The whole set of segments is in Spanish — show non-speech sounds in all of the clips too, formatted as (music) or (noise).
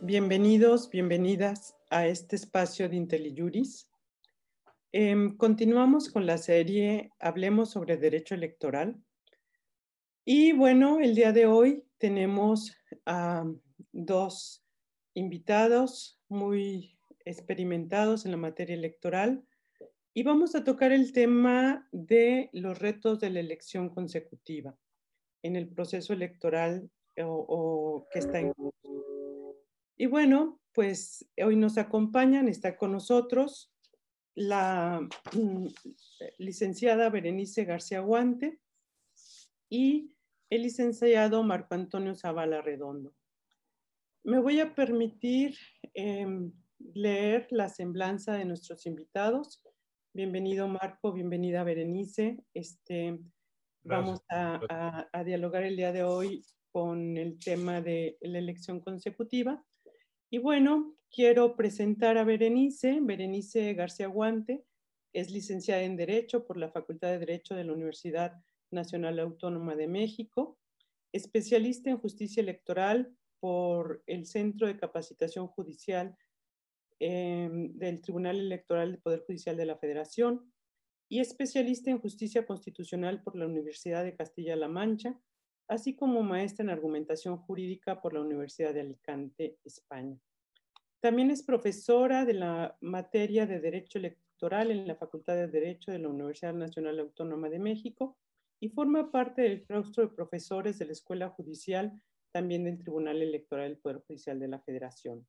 Bienvenidos, bienvenidas a este espacio de IntelliJuris. Em, continuamos con la serie Hablemos sobre Derecho Electoral. Y bueno, el día de hoy tenemos a dos invitados muy experimentados en la materia electoral y vamos a tocar el tema de los retos de la elección consecutiva en el proceso electoral o, que está en curso. Y bueno, pues hoy nos acompañan, está con nosotros la (clears throat) licenciada Berenice García Guante y el licenciado Marco Antonio Zavala Redondo. Me voy a permitir em, leer la semblanza de nuestros invitados. Bienvenido Marco, bienvenida Berenice. Este, vamos a, a, dialogar el día de hoy con el tema de la elección consecutiva. Y bueno, quiero presentar a Berenice, Berenice García Guante, es licenciada en Derecho por la Facultad de Derecho de la Universidad Nacional Autónoma de México, especialista en justicia electoral por el Centro de Capacitación Judicial em, del Tribunal Electoral del Poder Judicial de la Federación y especialista en justicia constitucional por la Universidad de Castilla-La Mancha, así como maestra en argumentación jurídica por la Universidad de Alicante, España. También es profesora de la materia de Derecho Electoral en la Facultad de Derecho de la Universidad Nacional Autónoma de México y forma parte del claustro de profesores de la Escuela Judicial, también del Tribunal Electoral del Poder Judicial de la Federación.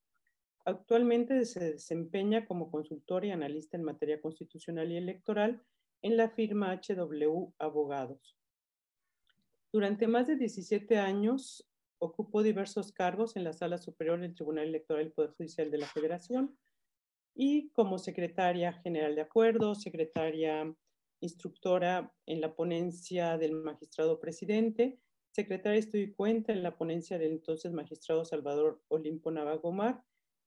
Actualmente se desempeña como consultor y analista en materia constitucional y electoral en la firma HW Abogados. Durante más de 17 años Ocupó diversos cargos en la Sala Superior del Tribunal Electoral del Poder Judicial de la Federación y como secretaria general de acuerdos, secretaria instructora en la ponencia del magistrado presidente, secretaria de estudio y cuenta en la ponencia del entonces magistrado Salvador Olimpo Navagomar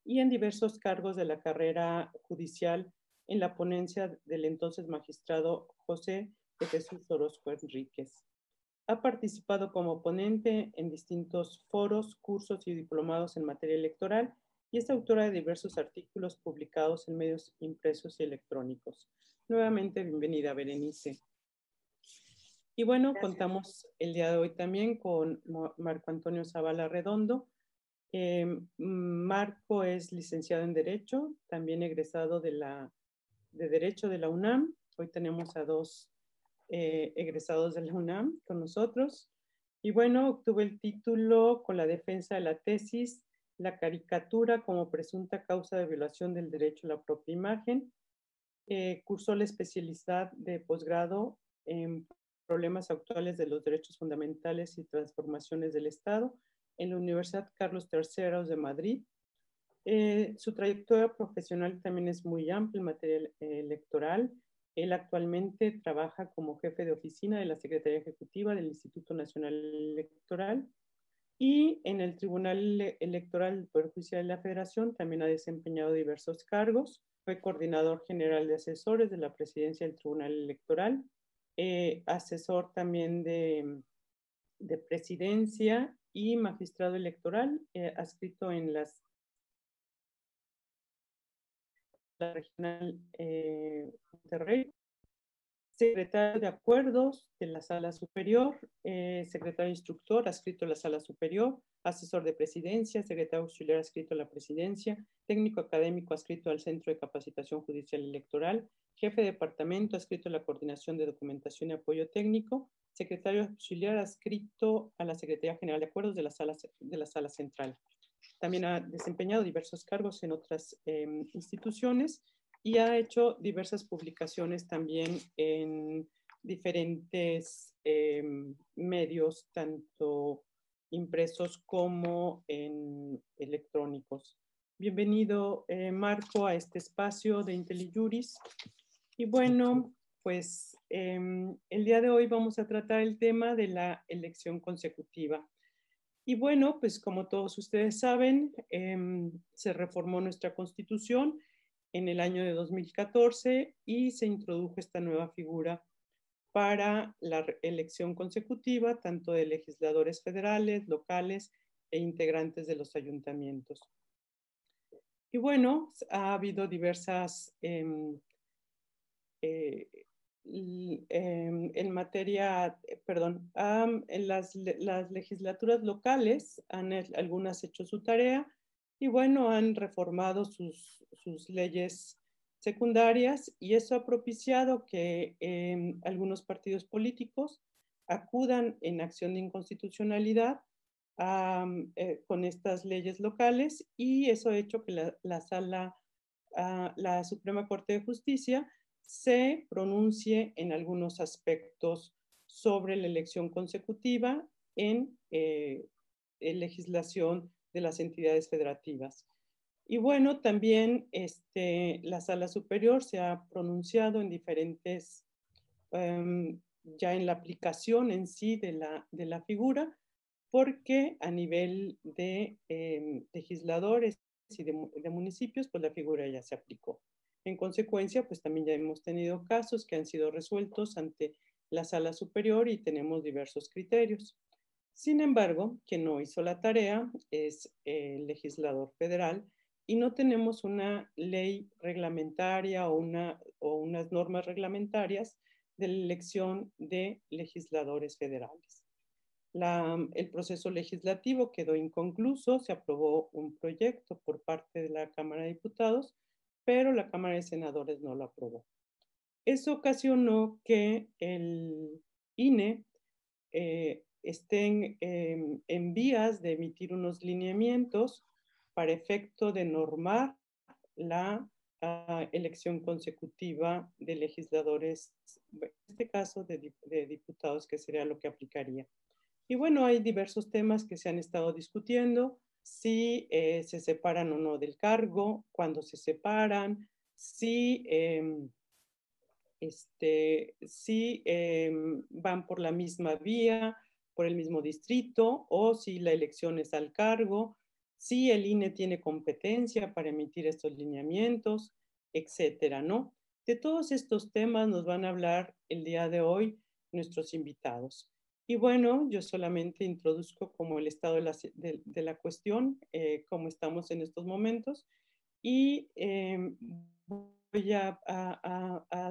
y en diversos cargos de la carrera judicial en la ponencia del entonces magistrado José de Jesús Orozco Enríquez. Ha participado como ponente en distintos foros, cursos y diplomados en materia electoral y es autora de diversos artículos publicados en medios impresos y electrónicos. Nuevamente, bienvenida, Berenice. Y bueno, contamos el día de hoy también con Marco Antonio Zavala Redondo. Em, Marco es licenciado en Derecho, también egresado de, la, de Derecho de la UNAM. Hoy tenemos a dos eh, egresados de la UNAM con nosotros. Y bueno, obtuvo el título con la defensa de la tesis, la caricatura como presunta causa de violación del derecho a la propia imagen. Eh, cursó la especialidad de posgrado en problemas actuales de los derechos fundamentales y transformaciones del Estado en la Universidad Carlos III de Madrid. Eh, su trayectoria profesional también es muy amplia en materia electoral él actualmente trabaja como jefe de oficina de la Secretaría Ejecutiva del Instituto Nacional Electoral y en el Tribunal Electoral del de la Federación también ha desempeñado diversos cargos. Fue coordinador general de asesores de la presidencia del Tribunal Electoral, eh, asesor también de, de, presidencia y magistrado electoral, eh, escrito en las la regional eh, Monterrey, secretario de acuerdos de la sala superior, eh, secretario instructor adscrito a la sala superior, asesor de presidencia, secretario auxiliar adscrito a la presidencia, técnico académico adscrito al Centro de Capacitación Judicial Electoral, jefe de departamento adscrito a la coordinación de documentación y apoyo técnico, secretario auxiliar adscrito a la Secretaría General de Acuerdos de la sala, de la sala central. También ha desempeñado diversos cargos en otras em, instituciones y ha hecho diversas publicaciones también en diferentes em, medios, tanto impresos como en electrónicos. Bienvenido, eh, Marco, a este espacio de IntelliJuris. Y bueno, pues em, el día de hoy vamos a tratar el tema de la elección consecutiva. Y bueno, pues como todos ustedes saben, em, se reformó nuestra constitución en el año de 2014 y se introdujo esta nueva figura para la elección consecutiva tanto de legisladores federales, locales e integrantes de los ayuntamientos. Y bueno, ha habido diversas, em, eh, em, en materia, perdón, en las, legislaturas locales han algunas hecho su tarea y bueno, han reformado sus, sus leyes secundarias y eso ha propiciado que em, algunos partidos políticos acudan en acción de inconstitucionalidad eh, con estas leyes locales y eso ha hecho que la, sala, ah, la Suprema Corte de Justicia se pronuncie en algunos aspectos sobre la elección consecutiva en eh, legislación de las entidades federativas. Y bueno, también este, la sala superior se ha pronunciado en diferentes, em, ya en la aplicación en sí de la, de la figura, porque a nivel de em, legisladores y de, de, municipios, pues la figura ya se aplicó. En consecuencia, pues también ya hemos tenido casos que han sido resueltos ante la sala superior y tenemos diversos criterios. Sin embargo, quien no hizo la tarea es el legislador federal y no tenemos una ley reglamentaria o, una, o unas normas reglamentarias de elección de legisladores federales. el proceso legislativo quedó inconcluso, se aprobó un proyecto por parte de la Cámara de Diputados, pero la Cámara de Senadores no lo aprobó. Eso ocasionó que el INE eh, estén en vías de emitir unos lineamientos para efecto de normar la ah, elección consecutiva de legisladores, en este caso de, diputados, que sería lo que aplicaría. Y bueno, hay diversos temas que se han estado discutiendo, si eh, se separan o no del cargo, cuándo se separan, si, em, este, si em, van por la misma vía, por el mismo distrito, o si la elección es al cargo, si el INE tiene competencia para emitir estos lineamientos, etcétera, ¿no? De todos estos temas nos van a hablar el día de hoy nuestros invitados. Y bueno, yo solamente introduzco como el estado de la, cuestión, eh, cómo estamos en estos momentos, y em, voy a,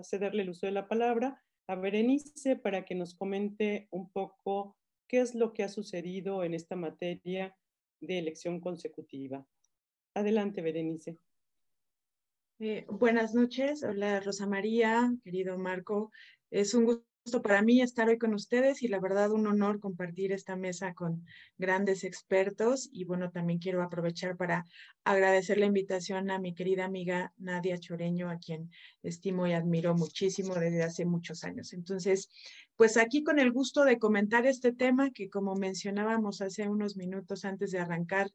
cederle el uso de la palabra a Berenice para que nos comente un poco qué es lo que ha sucedido en esta materia de elección consecutiva. Adelante, Berenice. Eh, buenas noches. Hola, Rosa María, querido Marco. Es un gusto para mí estar hoy con ustedes y la verdad un honor compartir esta mesa con grandes expertos. Y bueno, también quiero aprovechar para agradecer la invitación a mi querida amiga Nadia Choreño, a quien estimo y admiro muchísimo desde hace muchos años. Entonces, pues aquí con el gusto de comentar este tema que como mencionábamos hace unos minutos antes de arrancar,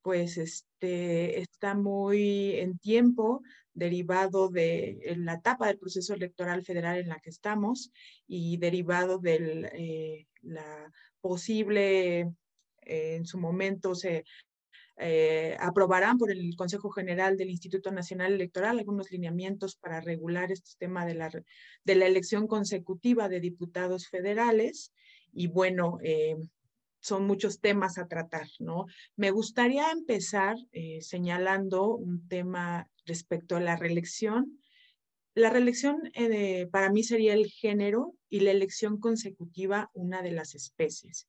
pues este, está muy en tiempo, derivado de la etapa del proceso electoral federal en la que estamos y derivado de eh, la posible, eh, en su momento se eh, aprobarán por el Consejo General del Instituto Nacional Electoral algunos lineamientos para regular este tema de la, de la elección consecutiva de diputados federales. Y bueno, eh, son muchos temas a tratar, ¿no? Me gustaría empezar eh, señalando un tema respecto a la reelección. La reelección para mí sería el género y la elección consecutiva una de las especies.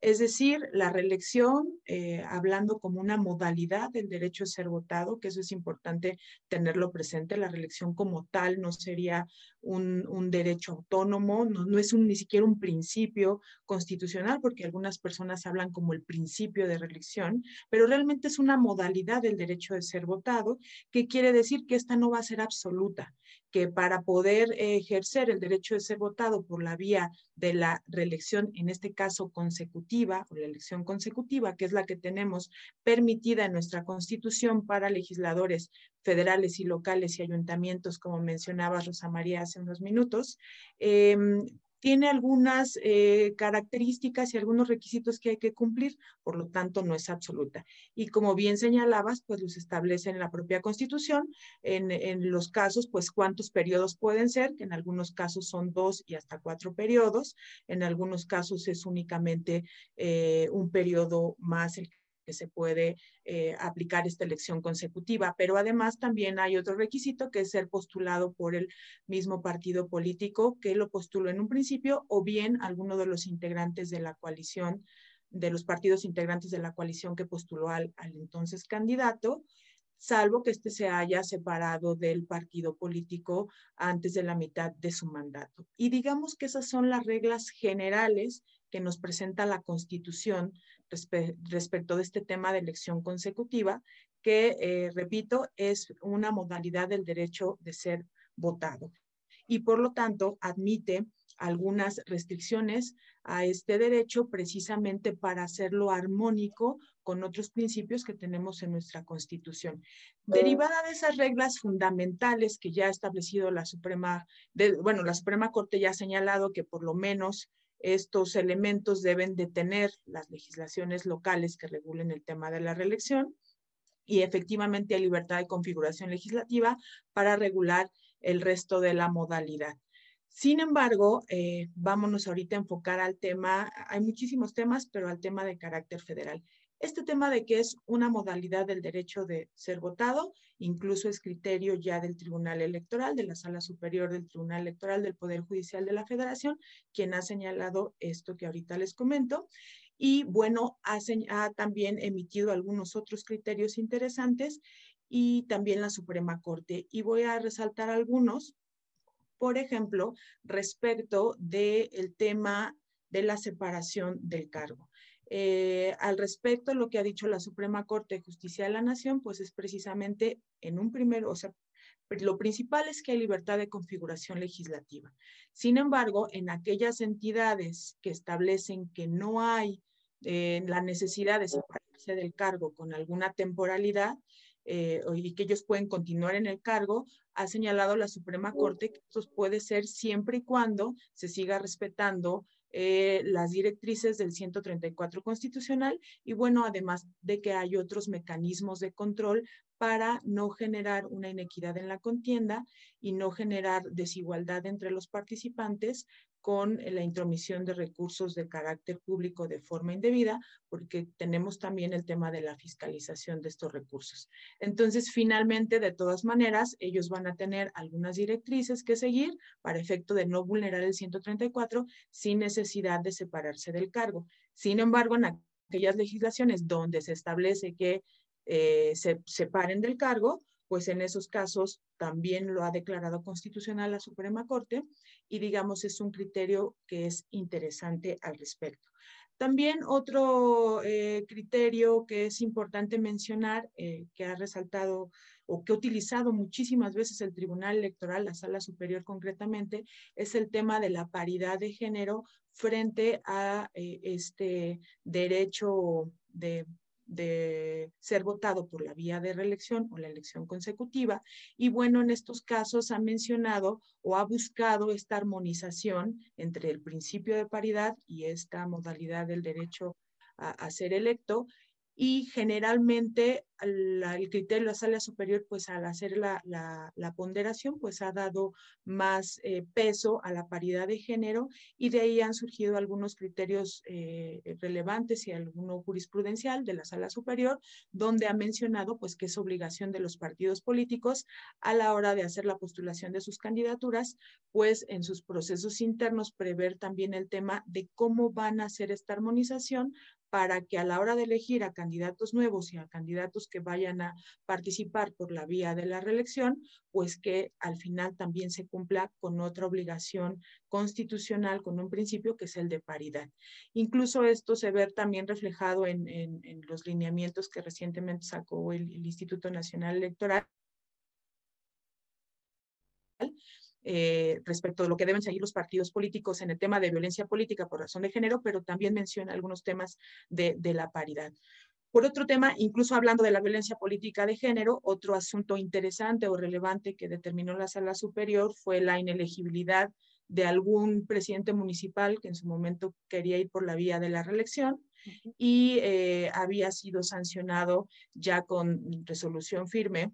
Es decir, la reelección, eh, hablando como una modalidad del derecho a ser votado, que eso es importante tenerlo presente, la reelección como tal no sería un, derecho autónomo, no, es ni siquiera un principio constitucional, porque algunas personas hablan como el principio de reelección, pero realmente es una modalidad del derecho de ser votado, que quiere decir que esta no va a ser absoluta, que para poder ejercer el derecho de ser votado por la vía de la reelección, en este caso consecutiva, o la elección consecutiva, que es la que tenemos permitida en nuestra constitución para legisladores federales y locales y ayuntamientos, como mencionaba Rosa María hace unos minutos, em, tiene algunas eh, características y algunos requisitos que hay que cumplir, por lo tanto no es absoluta. Y como bien señalabas, pues los establece en la propia Constitución, en, en los casos, pues cuántos periodos pueden ser, que en algunos casos son dos y hasta cuatro periodos, en algunos casos es únicamente eh, un periodo más el que se puede eh, aplicar esta elección consecutiva, pero además también hay otro requisito que es ser postulado por el mismo partido político que lo postuló en un principio o bien alguno de los integrantes de la coalición, de los partidos integrantes de la coalición que postuló al, al entonces candidato salvo que éste se haya separado del partido político antes de la mitad de su mandato. Y digamos que esas son las reglas generales que nos presenta la Constitución respecto de este tema de elección consecutiva, que, eh, repito, es una modalidad del derecho de ser votado. Y por lo tanto, admite algunas restricciones a este derecho precisamente para hacerlo armónico con otros principios que tenemos en nuestra Constitución. Derivada de esas reglas fundamentales que ya ha establecido la Suprema, bueno, la Suprema Corte ya ha señalado que por lo menos estos elementos deben de tener las legislaciones locales que regulen el tema de la reelección y efectivamente hay libertad de configuración legislativa para regular el resto de la modalidad. Sin embargo, eh, vámonos ahorita a enfocar al tema, hay muchísimos temas, pero al tema de carácter federal. Este tema de que es una modalidad del derecho de ser votado, incluso es criterio ya del Tribunal Electoral, de la Sala Superior del Tribunal Electoral del Poder Judicial de la Federación, quien ha señalado esto que ahorita les comento. Y bueno, ha, también emitido algunos otros criterios interesantes y también la Suprema Corte. Y voy a resaltar algunos, por ejemplo, respecto del tema de la separación del cargo. Eh, al respecto, lo que ha dicho la Suprema Corte de Justicia de la Nación, pues es precisamente en un primero, o sea, lo principal es que hay libertad de configuración legislativa. Sin embargo, en aquellas entidades que establecen que no hay eh, la necesidad de separarse del cargo con alguna temporalidad eh, y que ellos pueden continuar en el cargo, ha señalado la Suprema Corte que eso puede ser siempre y cuando se siga respetando eh, las directrices del 134 constitucional y bueno, además de que hay otros mecanismos de control para no generar una inequidad en la contienda y no generar desigualdad entre los participantes con la intromisión de recursos de carácter público de forma indebida, porque tenemos también el tema de la fiscalización de estos recursos. Entonces, finalmente, de todas maneras, ellos van a tener algunas directrices que seguir para efecto de no vulnerar el 134 sin necesidad de separarse del cargo. Sin embargo, en aquellas legislaciones donde se establece que eh, se separen del cargo, pues en esos casos también lo ha declarado constitucional la Suprema Corte y digamos es un criterio que es interesante al respecto. También otro eh, criterio que es importante mencionar, eh, que ha resaltado o que ha utilizado muchísimas veces el Tribunal Electoral, la Sala Superior concretamente, es el tema de la paridad de género frente a eh, este derecho de de ser votado por la vía de reelección o la elección consecutiva. Y bueno, en estos casos ha mencionado o ha buscado esta armonización entre el principio de paridad y esta modalidad del derecho a, a ser electo y generalmente el criterio de la sala superior, pues al hacer la, ponderación, pues ha dado más eh, peso a la paridad de género y de ahí han surgido algunos criterios eh, relevantes y alguno jurisprudencial de la sala superior, donde ha mencionado pues que es obligación de los partidos políticos a la hora de hacer la postulación de sus candidaturas, pues en sus procesos internos prever también el tema de cómo van a hacer esta armonización para que a la hora de elegir a candidatos nuevos y a candidatos que vayan a participar por la vía de la reelección, pues que al final también se cumpla con otra obligación constitucional, con un principio que es el de paridad. Incluso esto se ve también reflejado en, los lineamientos que recientemente sacó el Instituto Nacional Electoral eh, respecto de lo que deben seguir los partidos políticos en el tema de violencia política por razón de género, pero también menciona algunos temas de, de la paridad. Por otro tema, incluso hablando de la violencia política de género, otro asunto interesante o relevante que determinó la sala superior fue la inelegibilidad de algún presidente municipal que en su momento quería ir por la vía de la reelección y eh, había sido sancionado ya con resolución firme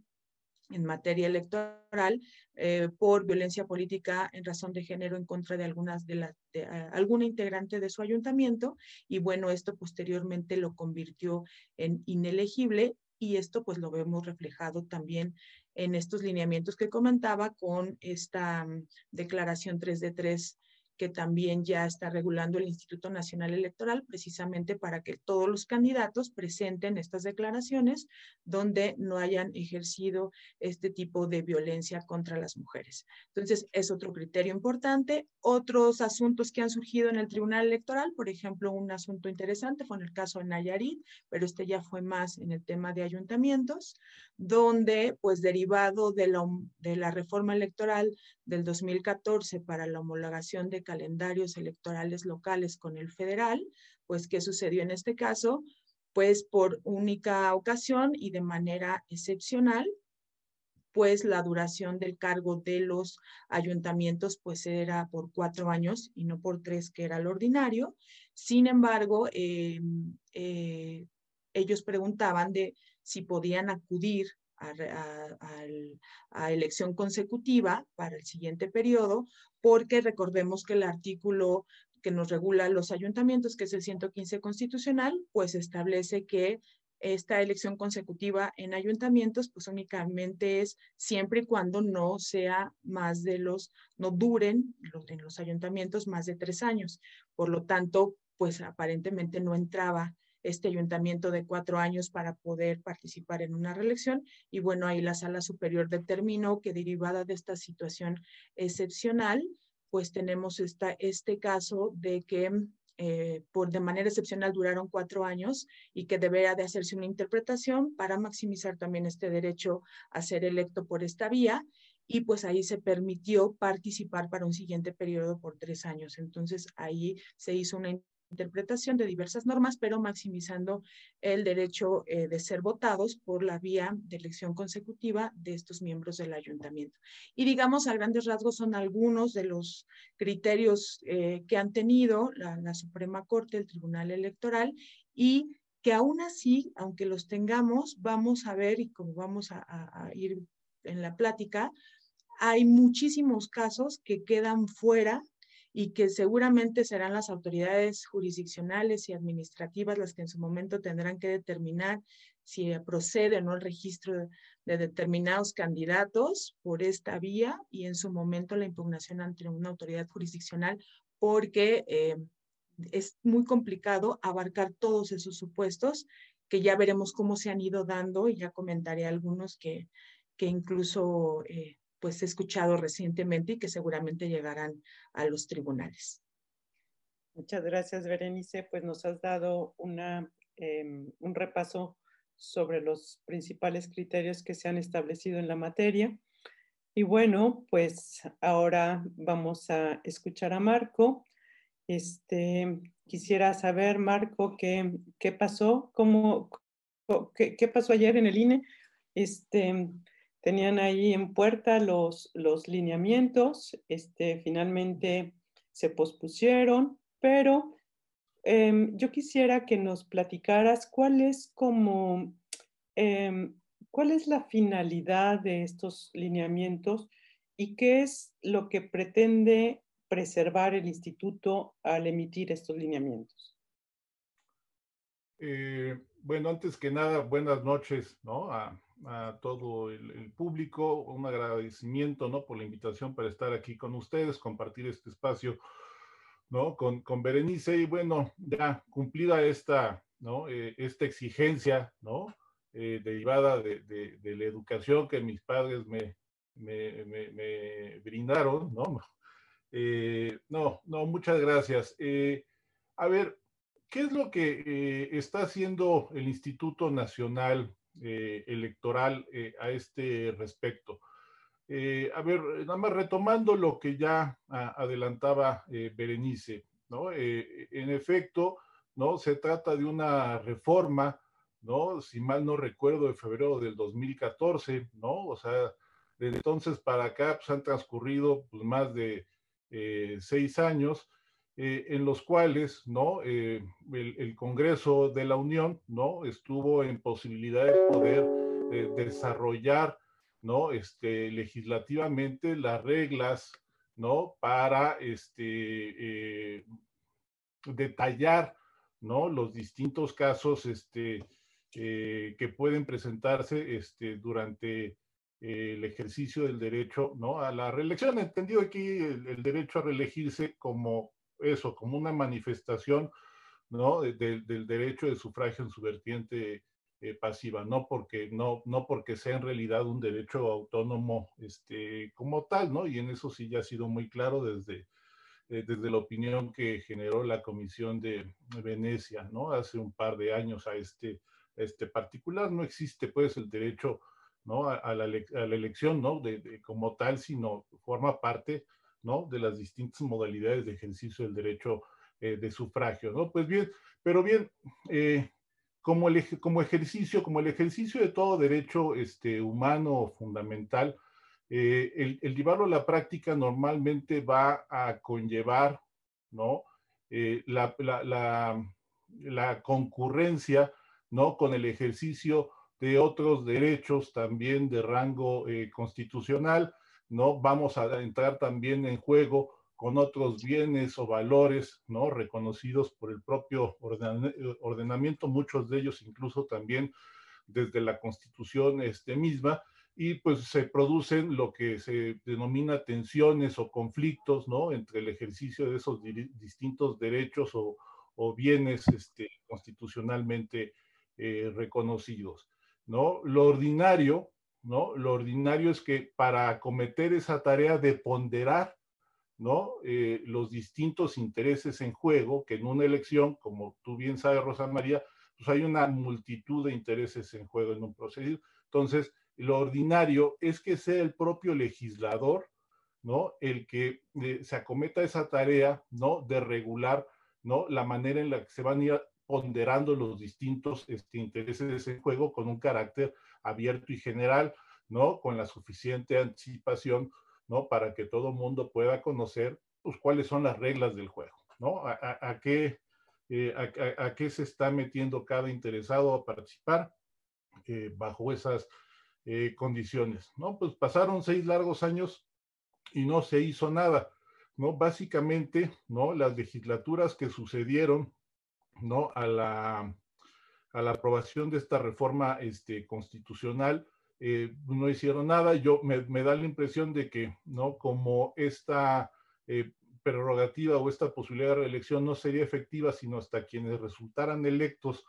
en materia electoral eh, por violencia política en razón de género en contra de algunas de las de, alguna integrante de su ayuntamiento y bueno esto posteriormente lo convirtió en inelegible y esto pues lo vemos reflejado también en estos lineamientos que comentaba con esta mm, declaración 3 de 3 que también ya está regulando el Instituto Nacional Electoral, precisamente para que todos los candidatos presenten estas declaraciones donde no hayan ejercido este tipo de violencia contra las mujeres. Entonces, es otro criterio importante. Otros asuntos que han surgido en el Tribunal Electoral, por ejemplo, un asunto interesante fue en el caso de Nayarit, pero este ya fue más en el tema de ayuntamientos, donde, pues, derivado de la, de la reforma electoral del 2014 para la homologación de calendarios electorales locales con el federal, pues ¿qué sucedió en este caso? Pues por única ocasión y de manera excepcional, pues la duración del cargo de los ayuntamientos pues era por cuatro años y no por tres, que era lo ordinario. Sin embargo, eh, eh, ellos preguntaban de si podían acudir a, elección consecutiva para el siguiente periodo, porque recordemos que el artículo que nos regula los ayuntamientos, que es el 115 constitucional, pues establece que esta elección consecutiva en ayuntamientos, pues únicamente es siempre y cuando no sea más de los, no duren en los ayuntamientos más de tres años. Por lo tanto, pues aparentemente no entraba este ayuntamiento de cuatro años para poder participar en una reelección. Y bueno, ahí la sala superior determinó que derivada de esta situación excepcional, pues tenemos esta, este caso de que eh, por de manera excepcional duraron cuatro años y que debería de hacerse una interpretación para maximizar también este derecho a ser electo por esta vía y pues ahí se permitió participar para un siguiente periodo por tres años. Entonces ahí se hizo una interpretación de diversas normas, pero maximizando el derecho eh, de ser votados por la vía de elección consecutiva de estos miembros del ayuntamiento. Y digamos, a grandes rasgos son algunos de los criterios eh, que han tenido la, Suprema Corte, el Tribunal Electoral, y que aún así, aunque los tengamos, vamos a ver, y como vamos a ir en la plática, hay muchísimos casos que quedan fuera y que seguramente serán las autoridades jurisdiccionales y administrativas las que en su momento tendrán que determinar si procede o no el registro de, determinados candidatos por esta vía y en su momento la impugnación ante una autoridad jurisdiccional porque eh, es muy complicado abarcar todos esos supuestos que ya veremos cómo se han ido dando y ya comentaré algunos que, que incluso eh, pues escuchado recientemente y que seguramente llegarán a los tribunales. Muchas gracias, Berenice. Pues nos has dado una, em, un repaso sobre los principales criterios que se han establecido en la materia. Y bueno, pues ahora vamos a escuchar a Marco. Este, quisiera saber, Marco, qué, qué pasó, cómo, qué, qué, pasó ayer en el INE. Este, tenían ahí en puerta los, los lineamientos, este, finalmente se pospusieron, pero em, yo quisiera que nos platicaras cuál es como, em, cuál es la finalidad de estos lineamientos y qué es lo que pretende preservar el instituto al emitir estos lineamientos. Eh, bueno, antes que nada, buenas noches, ¿no? A todo el, público, un agradecimiento, ¿no? Por la invitación para estar aquí con ustedes, compartir este espacio, ¿no? Con, con Berenice y bueno, ya cumplida esta, ¿no? Eh, esta exigencia, ¿no? Eh, derivada de, de, la educación que mis padres me, me, me, brindaron, ¿no? (laughs) Eh, no, no, muchas gracias. a ver, ¿qué es lo que está haciendo el Instituto Nacional eh, electoral eh, a este respecto. Eh, a ver, nada más retomando lo que ya adelantaba Berenice, ¿no? en efecto, ¿no? Se trata de una reforma, ¿no? Si mal no recuerdo, de febrero del 2014, ¿no? O sea, desde entonces para acá pues, han transcurrido pues, más de seis años, en los cuales ¿no? El, el, Congreso de la Unión ¿no? estuvo en posibilidad de poder desarrollar ¿no? este, legislativamente las reglas ¿no? para este, detallar ¿no? los distintos casos este, eh, que pueden presentarse este, durante eh, el ejercicio del derecho ¿no? a la reelección. Entendido aquí el, derecho a reelegirse como eso, como una manifestación ¿no? del derecho de sufragio en su vertiente eh, pasiva, no porque, no, no porque sea en realidad un derecho autónomo este, como tal, ¿no? Y en eso sí ya ha sido muy claro desde, desde la opinión que generó la Comisión de Venecia, ¿no? Hace un par de años a este, este particular. No existe, pues, el derecho, ¿no? A, la, elección, ¿no? De, como tal, sino forma parte, De las distintas modalidades de ejercicio del derecho eh, de sufragio. Pues bien, pero bien, eh, como, el, como ejercicio, como el ejercicio de todo derecho este, humano fundamental, eh, el, llevarlo a la práctica normalmente va a conllevar, ¿no? la, la, la, concurrencia ¿no? Con el ejercicio de otros derechos también de rango constitucional, ¿no? Vamos a entrar también en juego con otros bienes o valores, ¿no? Reconocidos por el propio ordenamiento, muchos de ellos incluso también desde la constitución este, misma, y pues se producen lo que se denomina tensiones o conflictos, ¿no? Entre el ejercicio de esos distintos derechos o, o bienes este, constitucionalmente eh, reconocidos, ¿no? Lo ordinario, ¿no? Lo ordinario es que para acometer esa tarea de ponderar, ¿no? Eh, los distintos intereses en juego, que en una elección, como tú bien sabes, Rosa María, pues hay una multitud de intereses en juego en un procedimiento. Entonces, lo ordinario es que sea el propio legislador, ¿no? El que eh, se acometa esa tarea, ¿no? De regular, ¿no? La manera en la que se van a ir ponderando los distintos este, intereses en juego con un carácter abierto y general, ¿no? Con la suficiente anticipación, ¿no? Para que todo mundo pueda conocer, pues, cuáles son las reglas del juego, ¿no? A, qué, eh, a, qué se está metiendo cada interesado a participar eh, bajo esas eh, condiciones, ¿no? Pues pasaron seis largos años y no se hizo nada, ¿no? Básicamente, ¿no? Las legislaturas que sucedieron ¿no? A la, a la aprobación de esta reforma este, constitucional, eh, no hicieron nada. Yo me, da la impresión de que, ¿no? Como esta eh, prerrogativa o esta posibilidad de reelección no sería efectiva sino hasta quienes resultaran electos,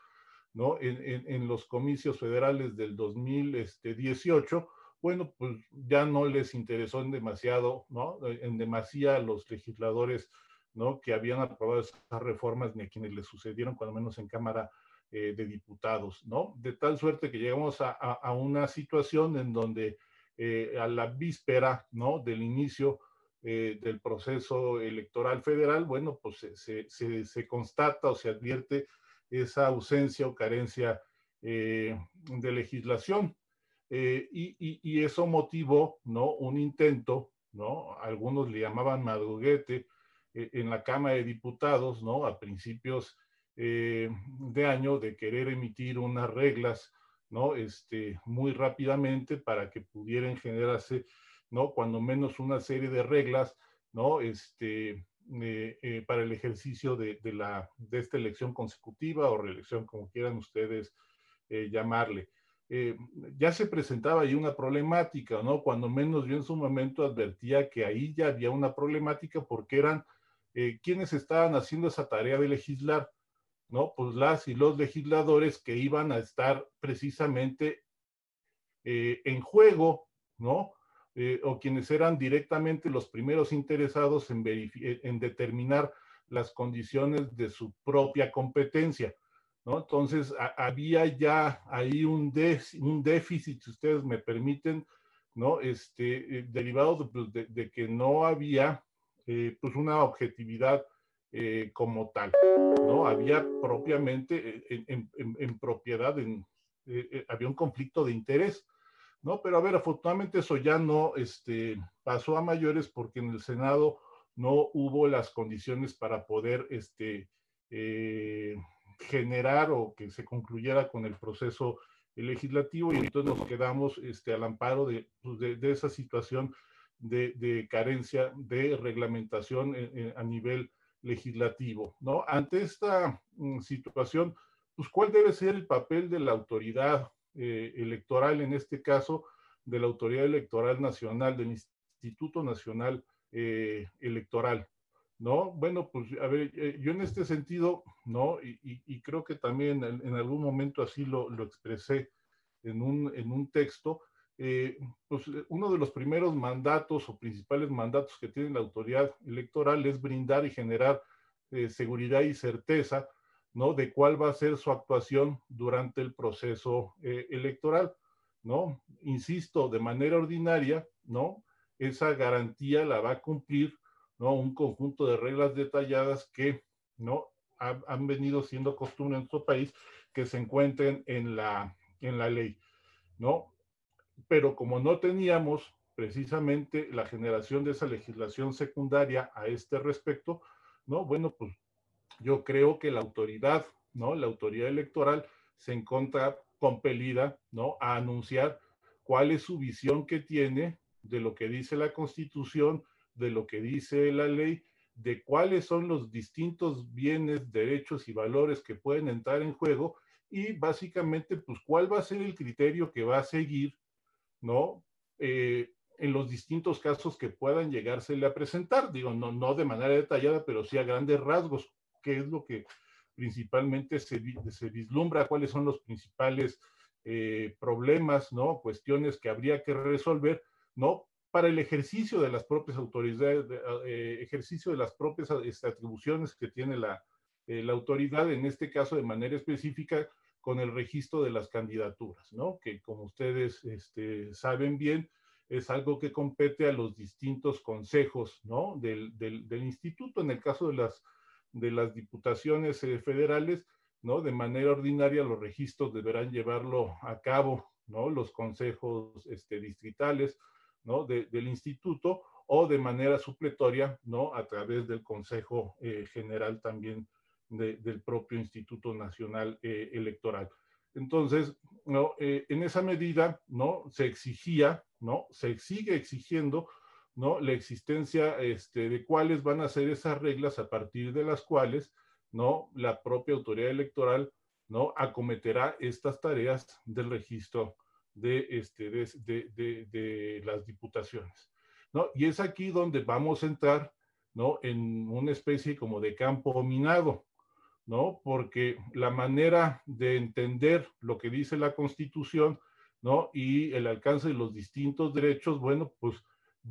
¿no? En, en, los comicios federales del 2018, bueno, pues ya no les interesó en demasiado, ¿no? En demasía a los legisladores ¿no? que habían aprobado esas reformas ni a quienes les sucedieron, cuando menos en Cámara eh, de Diputados, ¿no? De tal suerte que llegamos a, una situación en donde eh, a la víspera, ¿no? Del inicio eh, del proceso electoral federal, bueno, pues se, constata o se advierte esa ausencia o carencia de legislación. Y, y, eso motivó, ¿no? Un intento, ¿no? Algunos le llamaban madruguete, en la Cámara de Diputados, ¿no? A principios eh, de año de querer emitir unas reglas, ¿no? Este, muy rápidamente para que pudieran generarse, ¿no? Cuando menos una serie de reglas, ¿no? Este, eh, para el ejercicio de, de, la, de esta elección consecutiva o reelección, como quieran ustedes llamarle. ya se presentaba ahí una problemática, ¿no? Cuando menos yo en su momento advertía que ahí ya había una problemática porque eran eh, ¿quiénes estaban haciendo esa tarea de legislar? ¿No? Pues las y los legisladores que iban a estar precisamente eh, en juego, ¿no? Eh, o quienes eran directamente los primeros interesados en, en determinar las condiciones de su propia competencia. ¿no? Entonces, había ya ahí un, un, déficit, si ustedes me permiten, ¿no? Este, derivado pues, de, que no había eh, pues una objetividad eh, como tal, ¿no? Había propiamente eh, en, propiedad, en, había un conflicto de interés, ¿no? Pero a ver, afortunadamente eso ya no este, pasó a mayores porque en el Senado no hubo las condiciones para poder este, eh, generar o que se concluyera con el proceso legislativo y entonces nos quedamos este, al amparo de, pues, de, esa situación de, carencia de reglamentación a nivel legislativo, ¿no? Ante esta mm, situación, pues, ¿cuál debe ser el papel de la autoridad eh, electoral, en este caso, de la Autoridad Electoral Nacional, del Instituto Nacional eh, Electoral? ¿No? Bueno, pues, a ver, eh, yo en este sentido, ¿no? Y, creo que también en, algún momento así lo, lo expresé en un, en un texto, pues uno de los primeros mandatos o principales mandatos que tiene la autoridad electoral es brindar y generar seguridad y certeza ¿no? De cuál va a ser su actuación durante el proceso eh, electoral, ¿no? Insisto, de manera ordinaria, ¿no? Esa garantía la va a cumplir, ¿no? Un conjunto de reglas detalladas que, ¿no? han venido siendo costumbre en nuestro país que se encuentren en la, en la ley, ¿no? Pero como no teníamos precisamente la generación de esa legislación secundaria a este respecto, ¿no? Bueno, pues yo creo que la autoridad, ¿no? La autoridad electoral se encuentra compelida, ¿no? A anunciar cuál es su visión que tiene de lo que dice la Constitución, de lo que dice la ley, de cuáles son los distintos bienes, derechos y valores que pueden entrar en juego y básicamente, pues, cuál va a ser el criterio que va a seguir, ¿no? Eh, en los distintos casos que puedan llegársele a presentar. Digo, no, no de manera detallada, pero sí a grandes rasgos, qué es lo que principalmente se, se vislumbra, cuáles son los principales eh, problemas, ¿no? Cuestiones que habría que resolver, ¿no? Para el ejercicio de las propias autoridades, eh, ejercicio de las propias este, atribuciones que tiene la, la autoridad, en este caso de manera específica, con el registro de las candidaturas, ¿no? Que como ustedes este, saben bien, es algo que compete a los distintos consejos, ¿no? Del, instituto. En el caso de las de las diputaciones eh, federales, ¿no? De manera ordinaria los registros deberán llevarlo a cabo, ¿no? Los consejos este, distritales, ¿no? del instituto o de manera supletoria, ¿no? A través del Consejo eh, General también del propio Instituto Nacional eh, Electoral. Entonces, ¿no? en esa medida, ¿no? Se exigía, ¿no? Se sigue exigiendo ¿no? La existencia este, de cuáles van a ser esas reglas a partir de las cuales, ¿no? La propia autoridad electoral, ¿no? Acometerá estas tareas del registro de, este, de, las diputaciones, ¿no? Y es aquí donde vamos a entrar, ¿no? En una especie como de campo minado, ¿no? Porque la manera de entender lo que dice la Constitución, ¿no? Y el alcance de los distintos derechos, bueno, pues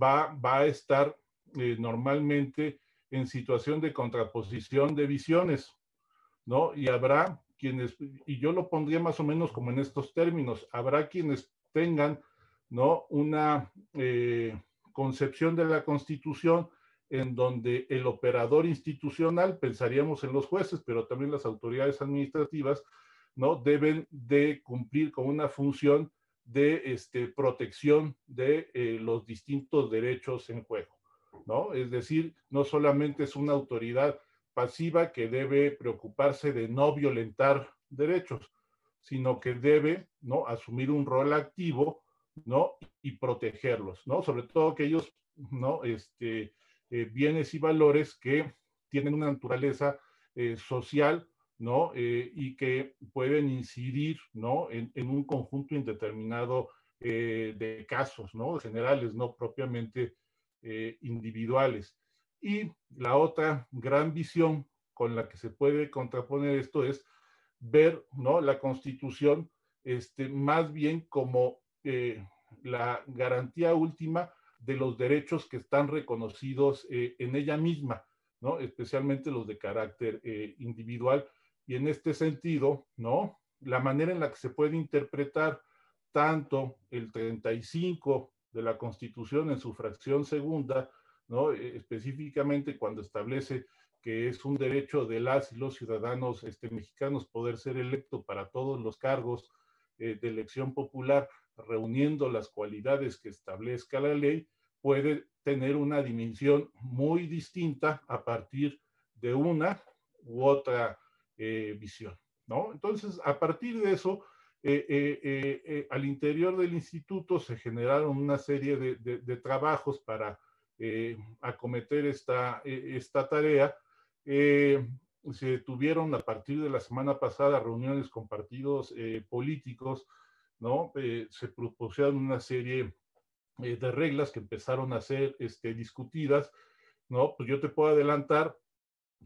va, a estar eh, normalmente en situación de contraposición de visiones, ¿no? Y habrá quienes, y yo lo pondría más o menos como en estos términos, habrá quienes tengan, ¿no? Una eh, concepción de la Constitución en donde el operador institucional, pensaríamos en los jueces, pero también las autoridades administrativas, ¿no? Deben de cumplir con una función de este, protección de eh, los distintos derechos en juego, ¿no? Es decir, no solamente es una autoridad pasiva que debe preocuparse de no violentar derechos, sino que debe, ¿no? Asumir un rol activo, ¿no? Y protegerlos, ¿no? Sobre todo aquellos, ¿no? Este, eh, bienes y valores que tienen una naturaleza eh, social ¿no? Eh, y que pueden incidir, ¿no? En, un conjunto indeterminado de casos, ¿no? Generales, no propiamente individuales. Y la otra gran visión con la que se puede contraponer esto es ver, ¿no? La constitución, este, más bien como la garantía última de los derechos que están reconocidos en ella misma, ¿no? Especialmente los de carácter individual, y en este sentido, ¿no? La manera en la que se puede interpretar tanto el 35 de la Constitución en su fracción segunda, ¿no? E, específicamente cuando establece que es un derecho de las y los ciudadanos este, mexicanos poder ser electo para todos los cargos eh, de elección popular, reuniendo las cualidades que establezca la ley, puede tener una dimensión muy distinta a partir de una u otra eh, visión, ¿no? Entonces, a partir de eso, eh, eh, al interior del instituto se generaron una serie de, trabajos para acometer esta, esta tarea. se tuvieron a partir de la semana pasada reuniones con partidos políticos, ¿no? se propusieron una serie de reglas que empezaron a ser este, discutidas, ¿no? Pues yo te puedo adelantar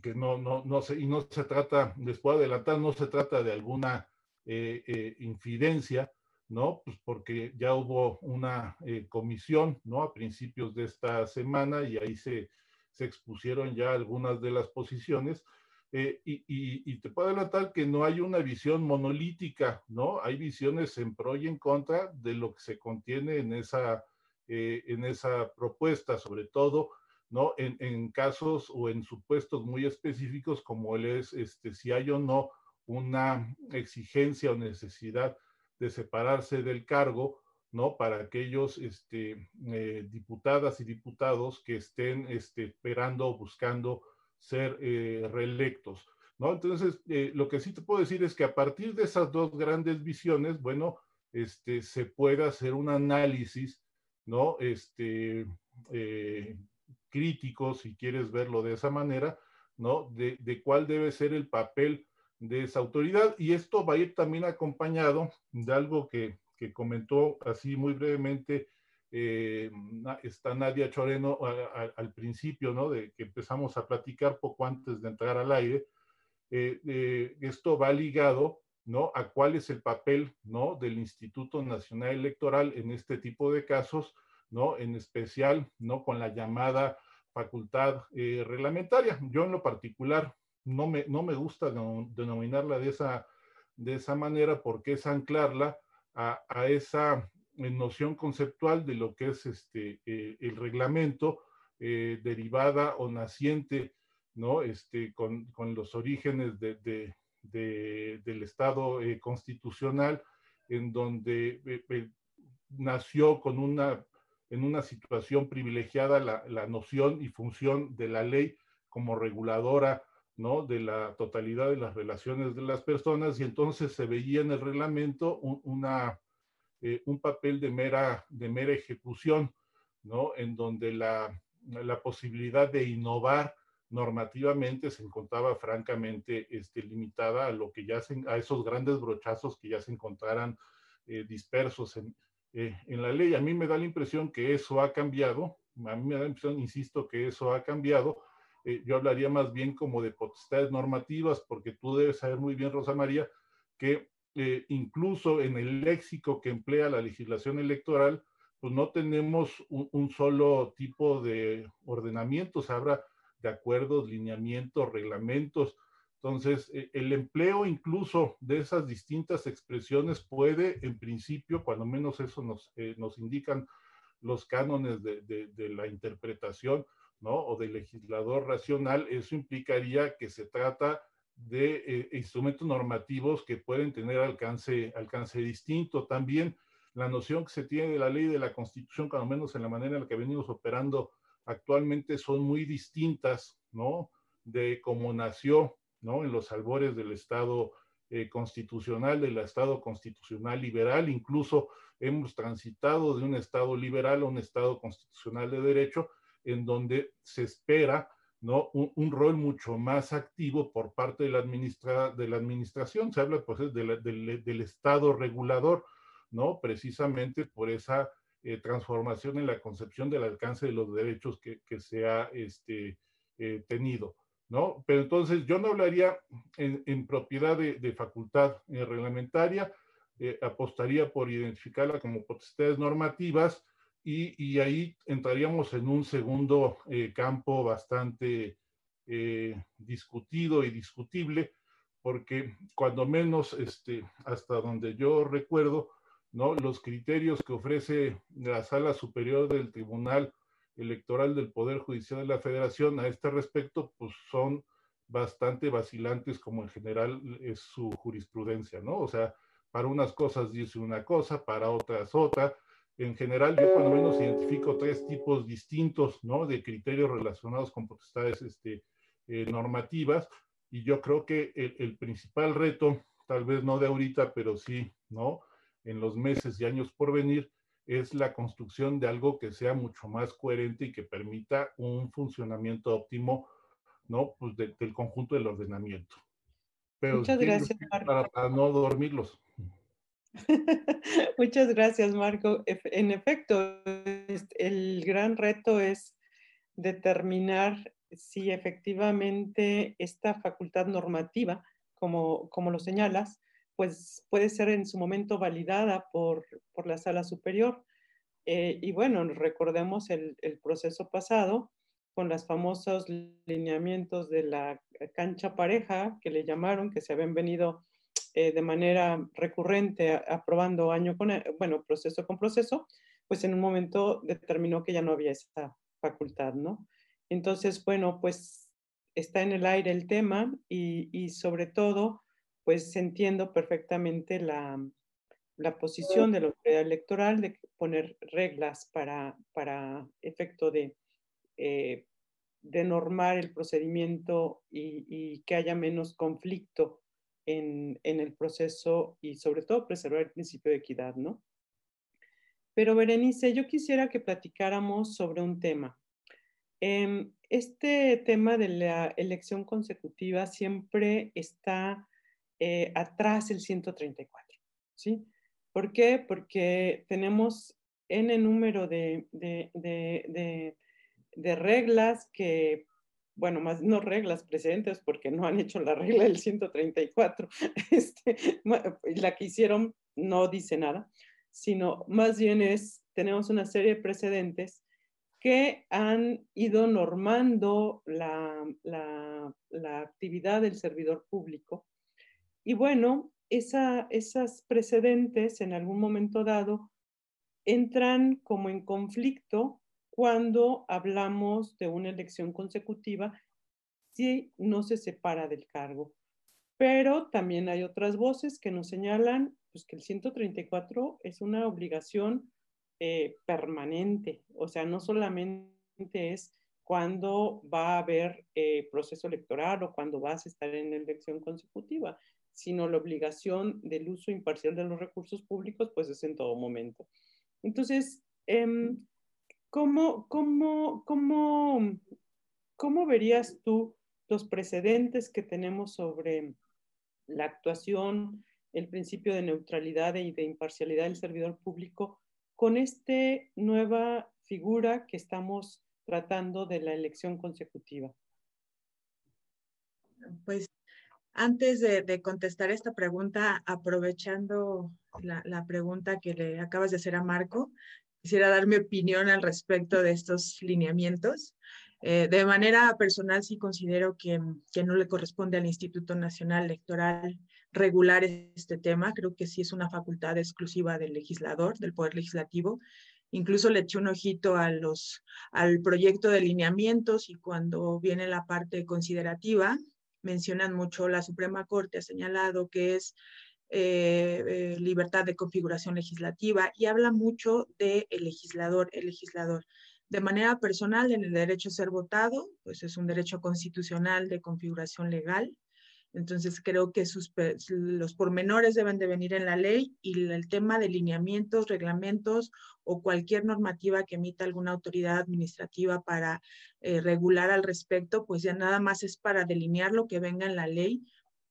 que no, no, no se, y no se trata, les puedo adelantar, no se trata de alguna eh, eh, infidencia, ¿no? Pues porque ya hubo una eh, comisión, ¿no? A principios de esta semana y ahí se, se expusieron ya algunas de las posiciones. Y, y, y, te puedo adelantar que no hay una visión monolítica, ¿no? Hay visiones en pro y en contra de lo que se contiene en esa, en esa propuesta, sobre todo ¿no? En, en, casos o en supuestos muy específicos como él es, este, si hay o no una exigencia o necesidad de separarse del cargo, ¿no? Para aquellos este, eh, diputadas y diputados que estén este, esperando o buscando ser eh, reelectos, ¿no? Entonces, eh, lo que sí te puedo decir es que a partir de esas dos grandes visiones, bueno, este, se puede hacer un análisis, ¿no? Este, crítico, si quieres verlo de esa manera, ¿no? De, de, cuál debe ser el papel de esa autoridad. Y esto va a ir también acompañado de algo que, que comentó así muy brevemente eh, está Nadia Choreno al principio, ¿no? De que empezamos a platicar poco antes de entrar al aire. Eh, esto va ligado, ¿no? A cuál es el papel, ¿no? Del Instituto Nacional Electoral en este tipo de casos ¿no? En especial, ¿no? Con la llamada facultad eh, reglamentaria. Yo en lo particular no me, no me gusta denominarla de esa, de esa manera porque es anclarla a, esa eh, noción conceptual de lo que es este, eh, el reglamento derivada o naciente, ¿no? Este, con, con los orígenes de, de, del Estado constitucional, en donde nació con una en una situación privilegiada la, noción y función de la ley como reguladora ¿no? de la totalidad de las relaciones de las personas y entonces se veía en el reglamento un, una, eh, un papel de mera, de mera ejecución, ¿no? en donde la, la posibilidad de innovar normativamente se encontraba francamente este, limitada a lo que ya se, a esos grandes brochazos que ya se encontraran eh, dispersos en, eh, en la ley. A mí me da la impresión que eso ha cambiado, a mí me da la impresión, insisto, que eso ha cambiado. Yo hablaría más bien como de potestades normativas, porque tú debes saber muy bien, Rosa María, que eh, incluso en el léxico que emplea la legislación electoral, pues no tenemos un, solo tipo de ordenamientos, habrá de acuerdos, lineamientos, reglamentos, entonces, e, el empleo incluso de esas distintas expresiones puede, en principio, cuando menos eso nos, eh, nos indican los cánones de, de, la interpretación, ¿no? O del legislador racional, eso implicaría que se trata de eh, instrumentos normativos que pueden tener alcance, alcance distinto. También la noción que se tiene de la ley de la Constitución, cuando menos en la manera en la que venimos operando actualmente, son muy distintas, ¿no? De cómo nació ¿no? En los albores del Estado eh, constitucional, del Estado constitucional liberal, incluso hemos transitado de un Estado liberal a un Estado constitucional de derecho, en donde se espera ¿no? Un, rol mucho más activo por parte de la, administra, de la administración. Se habla pues, del Estado regulador, ¿no? precisamente por esa eh, transformación en la concepción del alcance de los derechos que, se ha este, eh, tenido. ¿no? Pero entonces yo no hablaría en, propiedad de, facultad eh, reglamentaria, apostaría por identificarla como potestades normativas y, ahí entraríamos en un segundo eh, campo bastante discutido y discutible, porque cuando menos, este, hasta donde yo recuerdo, ¿no? los criterios que ofrece la Sala Superior del Tribunal electoral del Poder Judicial de la Federación a este respecto, pues son bastante vacilantes como en general es su jurisprudencia, ¿no? O sea, para unas cosas dice una cosa, para otras otra, en general, yo cuando menos identifico tres tipos distintos, ¿no? De criterios relacionados con potestades este, eh, normativas, y yo creo que el, el, principal reto, tal vez no de ahorita, pero sí, ¿no? En los meses y años por venir, es la construcción de algo que sea mucho más coherente y que permita un funcionamiento óptimo, ¿no? Pues del conjunto del ordenamiento. Pero Muchas gracias, Para, para no dormirlos. (laughs) Muchas gracias, Marco. En efecto, el gran reto es determinar si efectivamente esta facultad normativa, como, como lo señalas, pues puede ser en su momento validada por, por la sala superior. Eh, y bueno, recordemos el, el, proceso pasado con los famosos lineamientos de la cancha pareja que le llamaron, que se habían venido eh, de manera recurrente aprobando año con, bueno, proceso con proceso, pues en un momento determinó que ya no había esa facultad, ¿no? Entonces, bueno, pues está en el aire el tema y, y sobre todo, pues entiendo perfectamente la, la posición de la autoridad electoral de poner reglas para, para efecto de, eh, de normar el procedimiento y, y, que haya menos conflicto en, el proceso y sobre todo preservar el principio de equidad, ¿no? Pero Berenice, yo quisiera que platicáramos sobre un tema. Em, este tema de la elección consecutiva siempre está eh, atrás el 134, ¿sí? ¿Por qué? Porque tenemos n número de, de reglas que bueno, más no reglas precedentes porque no han hecho la regla del 134, (laughs) este, la que hicieron no dice nada, sino más bien es, tenemos una serie de precedentes que han ido normando la, la, actividad del servidor público. Y bueno, esa, esas precedentes en algún momento dado entran como en conflicto cuando hablamos de una elección consecutiva si no se separa del cargo. Pero también hay otras voces que nos señalan pues, que el 134 es una obligación eh, permanente, o sea, no solamente es cuando va a haber eh, proceso electoral o cuando vas a estar en elección consecutiva, sino la obligación del uso imparcial de los recursos públicos, pues es en todo momento. Entonces, eh, ¿Cómo, cómo, cómo, cómo verías tú los precedentes que tenemos sobre la actuación, el principio de neutralidad y de imparcialidad del servidor público con esta nueva figura que estamos tratando de la elección consecutiva? Pues antes de, contestar esta pregunta, aprovechando la, la, pregunta que le acabas de hacer a Marco, quisiera dar mi opinión al respecto de estos lineamientos. Eh, de manera personal, sí considero que, que, no le corresponde al Instituto Nacional Electoral regular este tema. Creo que sí es una facultad exclusiva del legislador, del Poder Legislativo. Incluso le eché un ojito a al proyecto de lineamientos y cuando viene la parte considerativa, mencionan mucho la Suprema Corte, ha señalado que es eh, eh, libertad de configuración legislativa y habla mucho del legislador, el legislador. De manera personal, en el derecho a ser votado, pues es un derecho constitucional de configuración legal. Entonces creo que sus, los pormenores deben de venir en la ley y el tema de lineamientos, reglamentos o cualquier normativa que emita alguna autoridad administrativa para eh, regular al respecto, pues ya nada más es para delinear lo que venga en la ley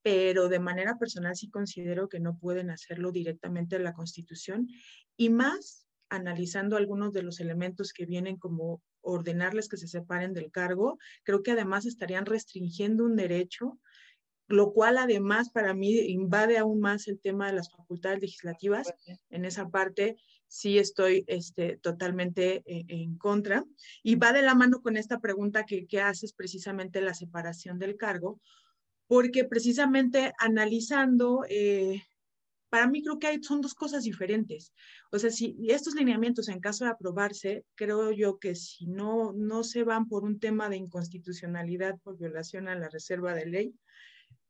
pero de manera personal sí considero que no pueden hacerlo directamente en la Constitución y más analizando algunos de los elementos que vienen como ordenarles que se separen del cargo, creo que además estarían restringiendo un derecho, lo cual además para mí invade aún más el tema de las facultades legislativas. En esa parte sí estoy este, totalmente en, en contra. Y va de la mano con esta pregunta que, que haces precisamente la separación del cargo, porque precisamente analizando, eh, para mí creo que son dos cosas diferentes. O sea, si estos lineamientos en caso de aprobarse, creo yo que si no, no se van por un tema de inconstitucionalidad por violación a la reserva de ley,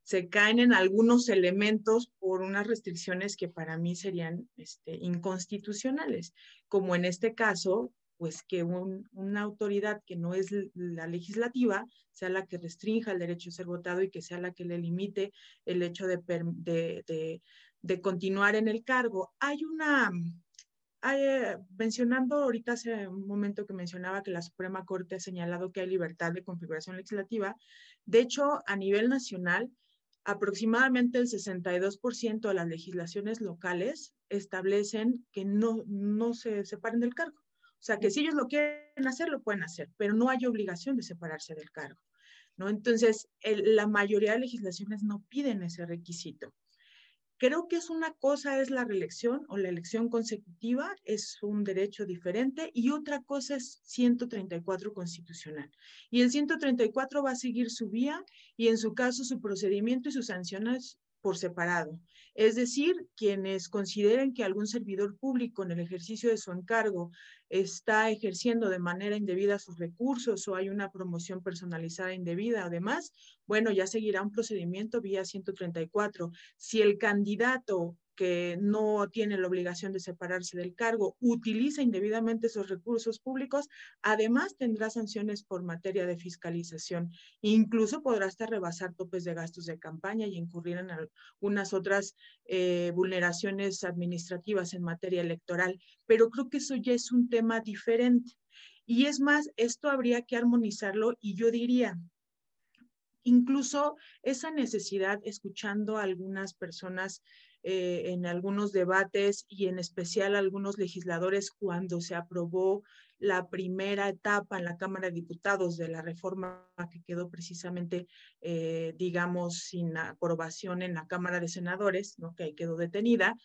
se caen en algunos elementos por unas restricciones que para mí serían este, inconstitucionales, como en este caso, pues que una autoridad que no es la legislativa sea la que restrinja el derecho a ser votado y que sea la que le limite el hecho de, de, continuar en el cargo. Hay una, eh, mencionando ahorita hace un momento que mencionaba que la Suprema Corte ha señalado que hay libertad de configuración legislativa, de hecho, a nivel nacional, aproximadamente el 62% de las legislaciones locales establecen que no, no se separen del cargo. O sea, que si ellos lo quieren hacer, lo pueden hacer, pero no hay obligación de separarse del cargo. ¿no? Entonces, la mayoría de legislaciones no piden ese requisito. Creo que es una cosa es la reelección o la elección consecutiva, es un derecho diferente, y otra cosa es 134 constitucional. Y el 134 va a seguir su vía y en su caso su procedimiento y sus sanciones por separado. Es decir, quienes consideren que algún servidor público en el ejercicio de su encargo está ejerciendo de manera indebida sus recursos o hay una promoción personalizada indebida, además, bueno, ya seguirá un procedimiento vía 134. Si el candidato que no tiene la obligación de separarse del cargo, utiliza indebidamente esos recursos públicos, además tendrá sanciones por materia de fiscalización. Incluso podrá hasta rebasar topes de gastos de campaña y incurrir en algunas otras eh, vulneraciones administrativas en materia electoral. Pero creo que eso ya es un tema diferente. Y es más, esto habría que armonizarlo y yo diría, incluso esa necesidad, escuchando a algunas personas eh, en algunos debates y en especial algunos legisladores cuando se aprobó la primera etapa en la Cámara de Diputados de la reforma que quedó precisamente, eh, digamos, sin aprobación en la Cámara de Senadores, ¿no? que ahí quedó detenida,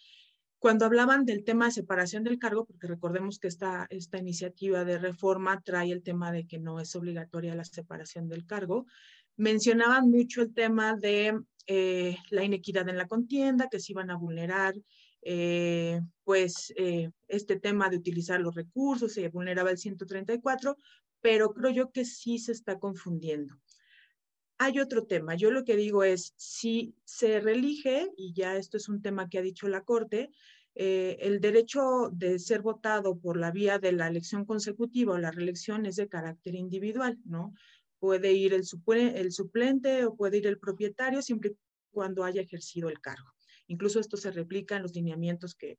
cuando hablaban del tema de separación del cargo, porque recordemos que esta, esta iniciativa de reforma trae el tema de que no es obligatoria la separación del cargo, mencionaban mucho el tema de eh, la inequidad en la contienda, que se iban a vulnerar, eh, pues eh, este tema de utilizar los recursos, se vulneraba el 134, pero creo yo que sí se está confundiendo. Hay otro tema, yo lo que digo es, si se reelige, y ya esto es un tema que ha dicho la Corte, el derecho de ser votado por la vía de la elección consecutiva o la reelección es de carácter individual, ¿no? Puede ir el, suplente o puede ir el propietario siempre y cuando haya ejercido el cargo. Incluso esto se replica en los lineamientos que,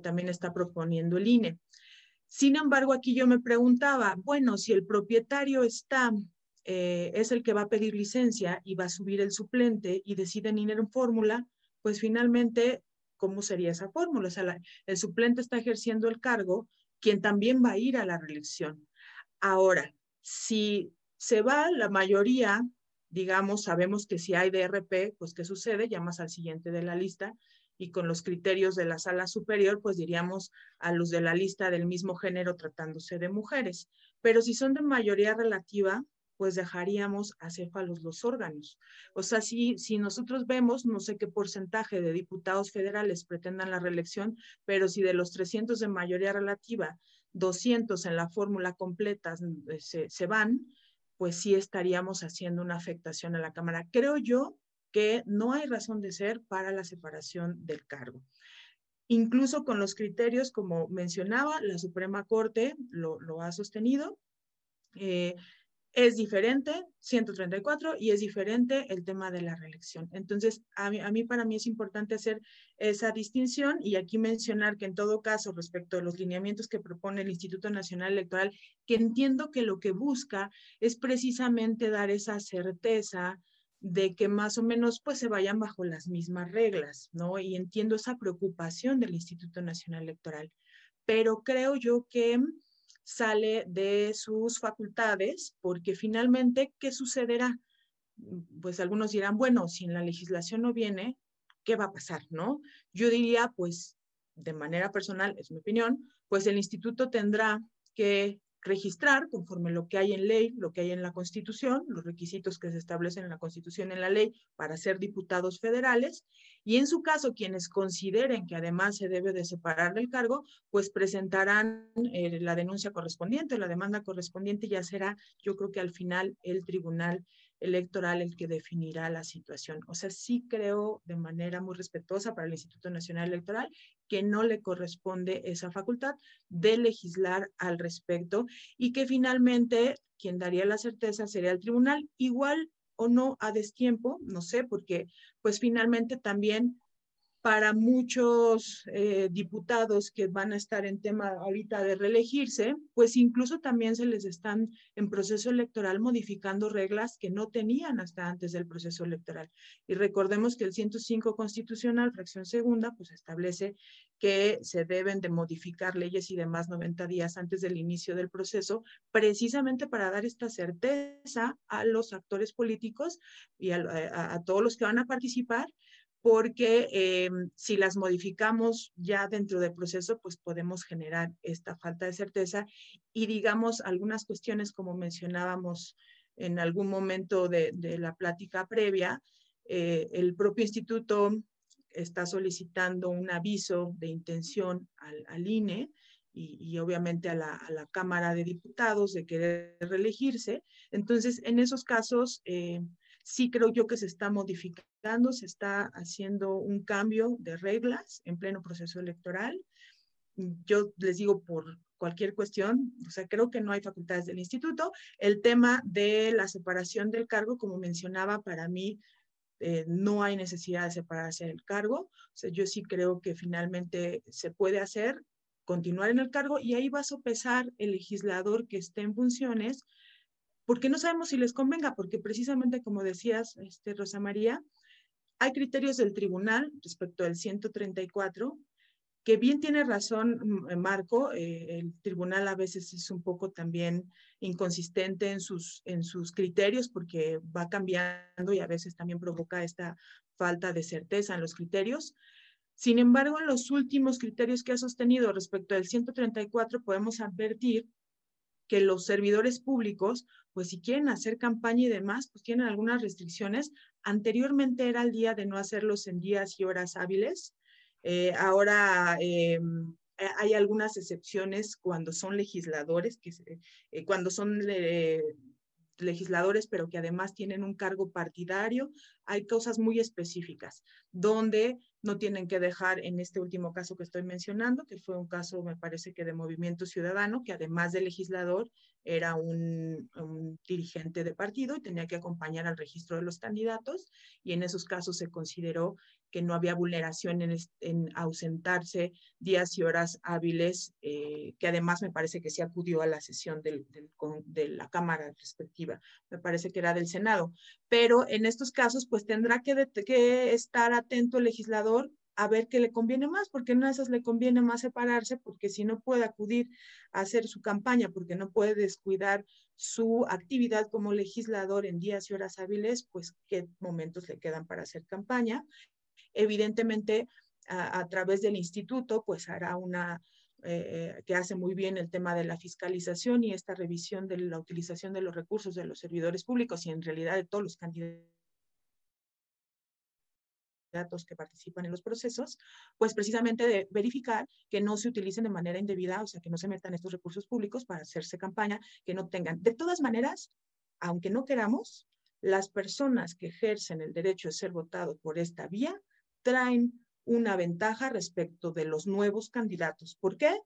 también está proponiendo el INE. Sin embargo, aquí yo me preguntaba, bueno, si el propietario está, eh, es el que va a pedir licencia y va a subir el suplente y deciden ir en fórmula, pues finalmente, ¿cómo sería esa fórmula? O sea, el suplente está ejerciendo el cargo, quien también va a ir a la reelección. Ahora, si se va la mayoría, digamos, sabemos que si hay DRP, pues ¿qué sucede? Llamas al siguiente de la lista y con los criterios de la sala superior, pues diríamos a los de la lista del mismo género tratándose de mujeres. Pero si son de mayoría relativa, pues dejaríamos acéfalos los órganos. O sea, si, si nosotros vemos, no sé qué porcentaje de diputados federales pretendan la reelección, pero si de los 300 de mayoría relativa, 200 en la fórmula completa eh, se, se van, pues sí estaríamos haciendo una afectación a la Cámara. Creo yo que no hay razón de ser para la separación del cargo. Incluso con los criterios, como mencionaba, la Suprema Corte lo, ha sostenido. Eh, es diferente 134 y es diferente el tema de la reelección. Entonces, a mí, para mí es importante hacer esa distinción y aquí mencionar que en todo caso, respecto a los lineamientos que propone el Instituto Nacional Electoral, que entiendo que lo que busca es precisamente dar esa certeza de que más o menos pues se vayan bajo las mismas reglas, ¿no? Y entiendo esa preocupación del Instituto Nacional Electoral, pero creo yo que sale de sus facultades, porque finalmente, ¿qué sucederá? Pues algunos dirán, bueno, si en la legislación no viene, ¿qué va a pasar? ¿No? Yo diría, pues, de manera personal, es mi opinión, pues el instituto tendrá que registrar conforme lo que hay en ley, lo que hay en la Constitución, los requisitos que se establecen en la Constitución, en la ley, para ser diputados federales. Y en su caso, quienes consideren que además se debe de separar del cargo, pues presentarán eh, la denuncia correspondiente, la demanda correspondiente, ya será, yo creo que al final el tribunal electoral el que definirá la situación. O sea, sí creo de manera muy respetuosa para el Instituto Nacional Electoral que no le corresponde esa facultad de legislar al respecto y que finalmente quien daría la certeza sería el tribunal, igual o no a destiempo, no sé, porque pues finalmente también para muchos eh, diputados que van a estar en tema ahorita de reelegirse, pues incluso también se les están en proceso electoral modificando reglas que no tenían hasta antes del proceso electoral. Y recordemos que el 105 constitucional, fracción segunda, pues establece que se deben de modificar leyes y demás 90 días antes del inicio del proceso, precisamente para dar esta certeza a los actores políticos y a todos los que van a participar porque eh, si las modificamos ya dentro del proceso, pues podemos generar esta falta de certeza y digamos algunas cuestiones como mencionábamos en algún momento de, la plática previa, eh, el propio instituto está solicitando un aviso de intención al, INE y, obviamente a la, Cámara de Diputados de querer reelegirse. Entonces, en esos casos, eh, sí creo yo que se está modificando, se está haciendo un cambio de reglas en pleno proceso electoral. Yo les digo por cualquier cuestión, o sea, creo que no hay facultades del instituto. El tema de la separación del cargo, como mencionaba, para mí eh, no hay necesidad de separarse del cargo. O sea, yo sí creo que finalmente se puede hacer, continuar en el cargo y ahí va a sopesar el legislador que esté en funciones porque no sabemos si les convenga, porque precisamente como decías, este, Rosa María, hay criterios del tribunal respecto al 134, que bien tiene razón mm, eh, Marco, eh, el tribunal a veces es un poco también inconsistente en sus, en sus criterios porque va cambiando y a veces también provoca esta falta de certeza en los criterios. Sin embargo, en los últimos criterios que ha sostenido respecto al 134 podemos advertir que los servidores públicos, pues si quieren hacer campaña y demás, pues tienen algunas restricciones. Anteriormente era el día de no hacerlos en días y horas hábiles. Eh, ahora eh, hay algunas excepciones cuando son legisladores, que, eh, cuando son legisladores, pero que además tienen un cargo partidario. Hay cosas muy específicas donde no tienen que dejar en este último caso que estoy mencionando, que fue un caso, me parece que de movimiento ciudadano, que además de legislador era un, dirigente de partido y tenía que acompañar al registro de los candidatos y en esos casos se consideró que no había vulneración en, ausentarse días y horas hábiles, eh, que además me parece que se acudió a la sesión de la Cámara respectiva, me parece que era del Senado. Pero en estos casos, pues tendrá que, que estar atento el legislador a ver qué le conviene más, porque en esas le conviene más separarse, porque si no puede acudir a hacer su campaña, porque no puede descuidar su actividad como legislador en días y horas hábiles, pues qué momentos le quedan para hacer campaña. Evidentemente, a, través del instituto, pues hará una, eh, que hace muy bien el tema de la fiscalización y esta revisión de la utilización de los recursos de los servidores públicos y en realidad de todos los candidatos datos que participan en los procesos, pues precisamente de verificar que no se utilicen de manera indebida, o sea, que no se metan estos recursos públicos para hacerse campaña, que no tengan. De todas maneras, aunque no queramos, las personas que ejercen el derecho de ser votado por esta vía traen una ventaja respecto de los nuevos candidatos. ¿Por qué?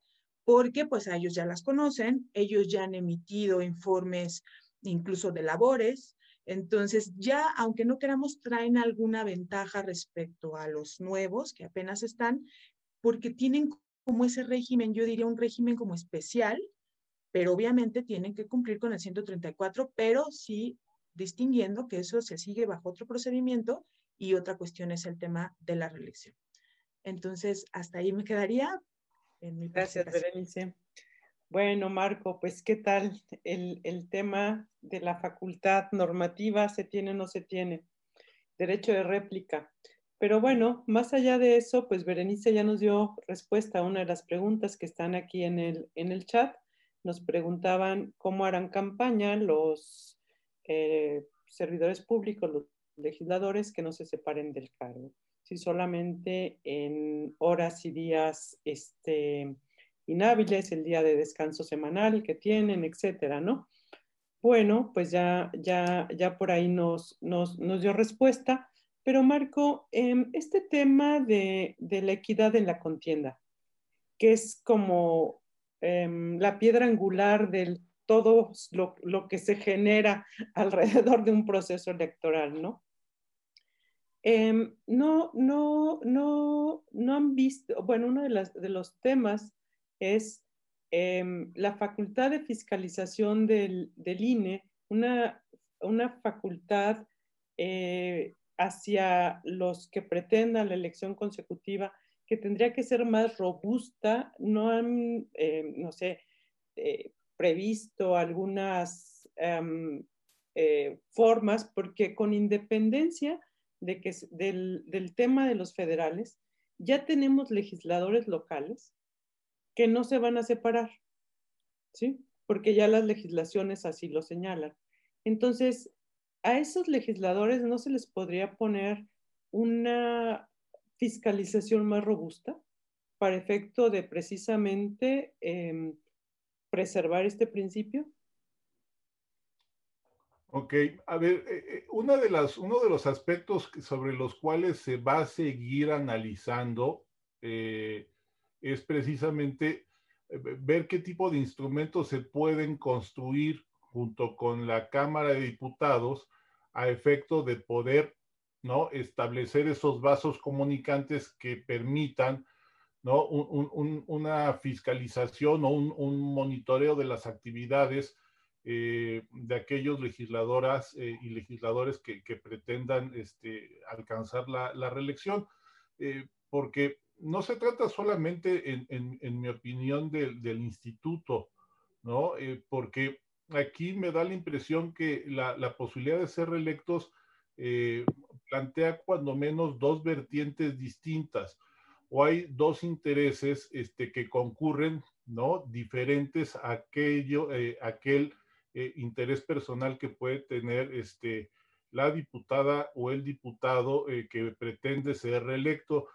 Porque pues ellos ya las conocen, ellos ya han emitido informes incluso de labores, entonces, ya, aunque no queramos, traen alguna ventaja respecto a los nuevos que apenas están, porque tienen como ese régimen, yo diría un régimen como especial, pero obviamente tienen que cumplir con el 134, pero sí distinguiendo que eso se sigue bajo otro procedimiento y otra cuestión es el tema de la reelección. Entonces, hasta ahí me quedaría en mi Gracias, Berenice. Bueno, Marco, pues ¿qué tal el, tema de la facultad normativa? ¿Se tiene o no se tiene? Derecho de réplica. Pero bueno, más allá de eso, pues Berenice ya nos dio respuesta a una de las preguntas que están aquí en el, en el chat. Nos preguntaban cómo harán campaña los eh, servidores públicos, los legisladores que no se separen del cargo. Si solamente en horas y días este, inhábiles, el día de descanso semanal que tienen, etcétera, ¿no? bueno, pues ya, ya, ya por ahí nos, nos, nos dio respuesta. Pero Marco, em, este tema de, la equidad en la contienda, que es como em, la piedra angular de todo lo, lo, que se genera (laughs) alrededor de un proceso electoral, ¿no? Eh, no, no, no, no han visto, bueno, uno de, de los temas es eh, la facultad de fiscalización del, del INE, una, una facultad eh, hacia los que pretendan la elección consecutiva que tendría que ser más robusta, no han, eh, no sé, eh, previsto algunas um, formas, porque con independencia de que, del, del tema de los federales, ya tenemos legisladores locales que no se van a separar, ¿sí? Porque ya las legislaciones así lo señalan. Entonces, a esos legisladores no se les podría poner una fiscalización más robusta para efecto de precisamente eh, preservar este principio? Ok, a ver, eh, eh, una de las, uno de los aspectos sobre los cuales se va a seguir analizando eh, es precisamente ver qué tipo de instrumentos se pueden construir junto con la Cámara de Diputados a efecto de poder ¿no? establecer esos vasos comunicantes que permitan ¿no? Un, un, una fiscalización o un, monitoreo de las actividades eh, de aquellos legisladoras eh, y legisladores que, pretendan este, alcanzar la, reelección, eh, porque no se trata solamente, en, mi opinión, de, del instituto, ¿no? Porque aquí me da la impresión que la, la posibilidad de ser reelectos plantea cuando menos dos vertientes distintas o hay dos intereses este, que concurren, ¿no? Diferentes a aquello, eh, aquel eh, interés personal que puede tener este, la diputada o el diputado eh, que pretende ser reelecto.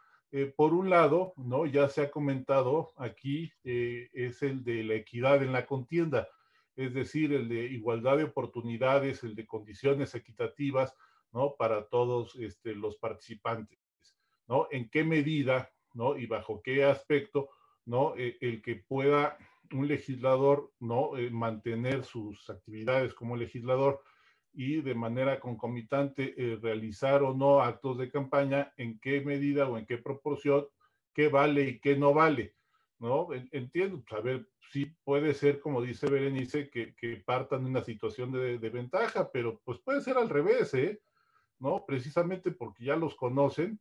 Por un lado, ¿no? Ya se ha comentado aquí, es el de la equidad en la contienda es decir, el de igualdad de oportunidades, el de condiciones equitativas, ¿no? Para todos este, los participantes, ¿no? En qué medida, ¿no? Y bajo qué aspecto, ¿no? Eh, el que pueda un legislador, ¿no? Eh, mantener sus actividades como legislador y de manera concomitante eh, realizar o no actos de campaña, en qué medida o en qué proporción, qué vale y qué no vale, ¿no? Entiendo, pues, a ver, sí puede ser, como dice Berenice, que, que partan de una situación de, de, ventaja, pero pues puede ser al revés, ¿eh? ¿No? Precisamente porque ya los conocen,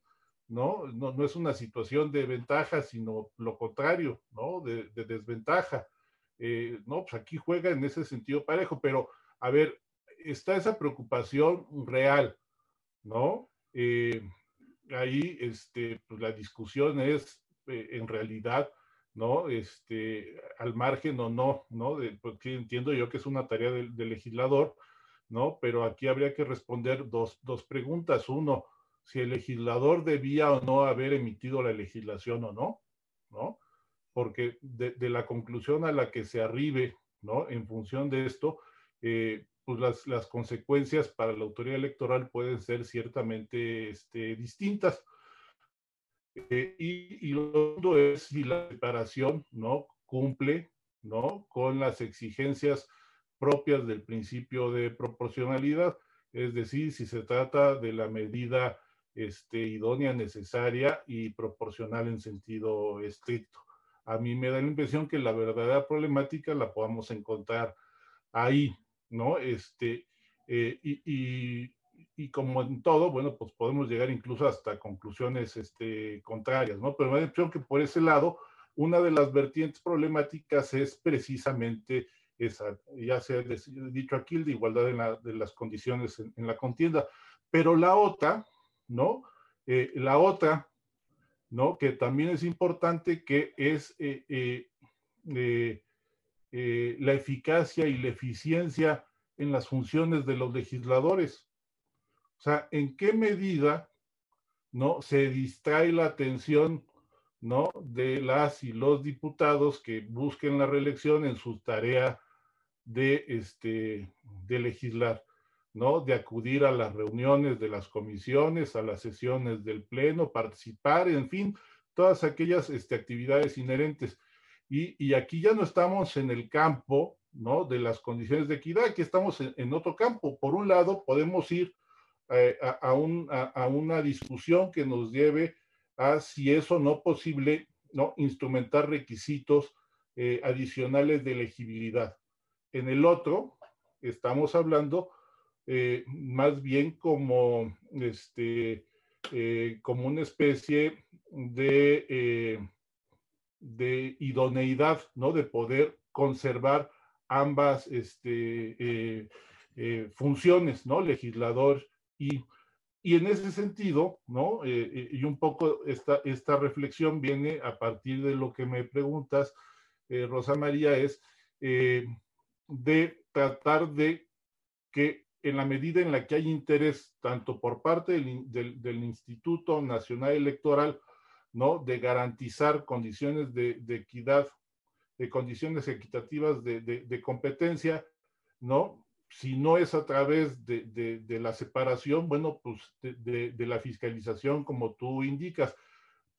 ¿no? No, no es una situación de ventaja, sino lo contrario, ¿no? De, de desventaja. Eh, no, pues aquí juega en ese sentido parejo, pero a ver, está esa preocupación real, ¿no? Eh, ahí, este, pues la discusión es, eh, en realidad, ¿no? Este, al margen o no, ¿no? De, porque entiendo yo que es una tarea del, del legislador, ¿no? Pero aquí habría que responder dos, dos, preguntas. Uno, si el legislador debía o no haber emitido la legislación o no, ¿no? Porque de, de la conclusión a la que se arribe, ¿no? En función de esto, eh, pues las, las, consecuencias para la autoridad electoral pueden ser ciertamente este, distintas. Eh, y, y, lo segundo es si la separación ¿no? cumple ¿no? con las exigencias propias del principio de proporcionalidad, es decir, si se trata de la medida este, idónea, necesaria y proporcional en sentido estricto. A mí me da la impresión que la verdadera problemática la podamos encontrar ahí, ¿no? Este, eh, y, y, y, como en todo, bueno, pues podemos llegar incluso hasta conclusiones este, contrarias, ¿no? Pero me da la impresión que por ese lado, una de las vertientes problemáticas es precisamente esa, ya se ha dicho aquí, de igualdad en la, de las condiciones en, en, la contienda. Pero la otra, ¿no? Eh, la otra, ¿no? Que también es importante, que es eh, eh, la eficacia y la eficiencia en las funciones de los legisladores. O sea, en qué medida no se distrae la atención no de las y los diputados que busquen la reelección en su tarea de, este, de legislar, ¿no? De acudir a las reuniones de las comisiones, a las sesiones del pleno, participar, en fin, todas aquellas este, actividades inherentes. Y, y, aquí ya no estamos en el campo, ¿no? De las condiciones de equidad, aquí estamos en, otro campo. Por un lado, podemos ir eh, a, un, a, una discusión que nos lleve a si es o no posible, ¿no? Instrumentar requisitos eh, adicionales de elegibilidad. En el otro, estamos hablando eh, más bien como, este, eh, como una especie de, de idoneidad, ¿no? De poder conservar ambas este, funciones, ¿no? Legislador y, y en ese sentido, ¿no? y un poco esta, esta reflexión viene a partir de lo que me preguntas eh, Rosa María, es eh, de tratar de que en la medida en la que hay interés, tanto por parte del, Instituto Nacional Electoral, ¿no? De garantizar condiciones de, equidad, de condiciones equitativas de, competencia, ¿no? Si no es a través de, la separación, bueno, pues de, la fiscalización, como tú indicas,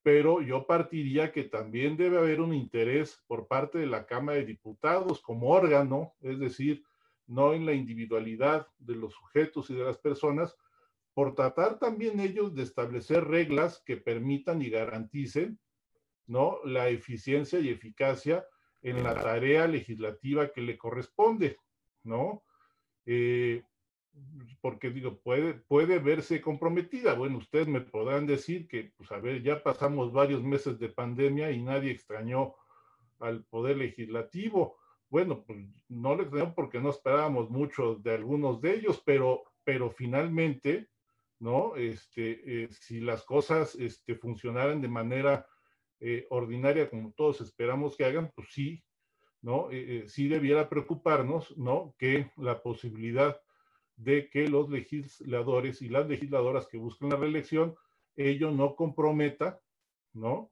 pero yo partiría que también debe haber un interés por parte de la Cámara de Diputados como órgano, es decir, no en la individualidad de los sujetos y de las personas, por tratar también ellos de establecer reglas que permitan y garanticen ¿no? la eficiencia y eficacia en la tarea legislativa que le corresponde, ¿no? Eh, porque digo, puede, puede verse comprometida. Bueno, ustedes me podrán decir que, pues a ver, ya pasamos varios meses de pandemia y nadie extrañó al Poder Legislativo. Bueno, pues no lo extrañó porque no esperábamos mucho de algunos de ellos, pero, pero finalmente, ¿no? Este, eh, si las cosas este, funcionaran de manera eh, ordinaria como todos esperamos que hagan, pues sí, ¿no? Eh, sí debiera preocuparnos, ¿no? Que la posibilidad de que los legisladores y las legisladoras que buscan la reelección, ello no comprometa, ¿no?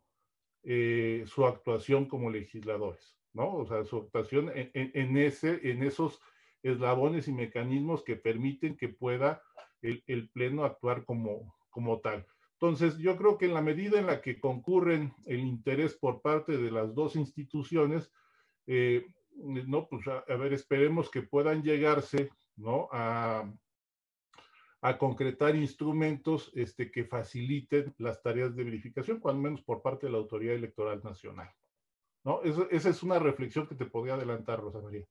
Su actuación como legisladores, ¿no? O sea, su actuación en, ese, en esos eslabones y mecanismos que permiten que pueda el, Pleno actuar como, como tal. Entonces, yo creo que en la medida en la que concurren el interés por parte de las dos instituciones, eh, no, pues a, ver, esperemos que puedan llegarse ¿no? A, concretar instrumentos este, que faciliten las tareas de verificación, cuando menos por parte de la Autoridad Electoral Nacional. ¿No? esa es una reflexión que te podría adelantar, Rosa María.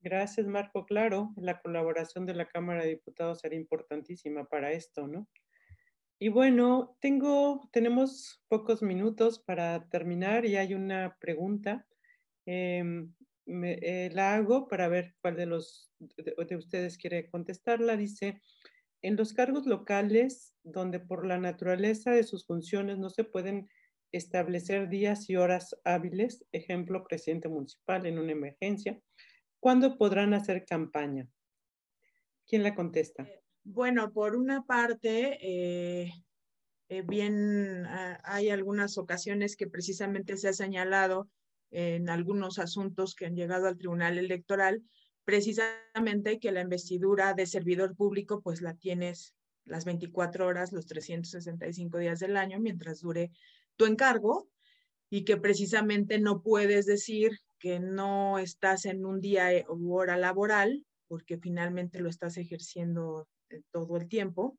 Gracias, Marco. Claro, la colaboración de la Cámara de Diputados será importantísima para esto, ¿no? Y bueno, tengo, tenemos pocos minutos para terminar y hay una pregunta. Em, eh, la hago para ver cuál de los de, ustedes quiere contestarla. Dice, en los cargos locales, donde por la naturaleza de sus funciones no se pueden establecer días y horas hábiles, ejemplo, presidente municipal en una emergencia, ¿cuándo podrán hacer campaña? ¿Quién la contesta? Eh, bueno, por una parte, eh, bien, ah, hay algunas ocasiones que precisamente se ha señalado en algunos asuntos que han llegado al Tribunal Electoral, precisamente que la investidura de servidor público pues la tienes las 24 horas, los 365 días del año, mientras dure tu encargo, y que precisamente no puedes decir que no estás en un día u hora laboral, porque finalmente lo estás ejerciendo eh, todo el tiempo.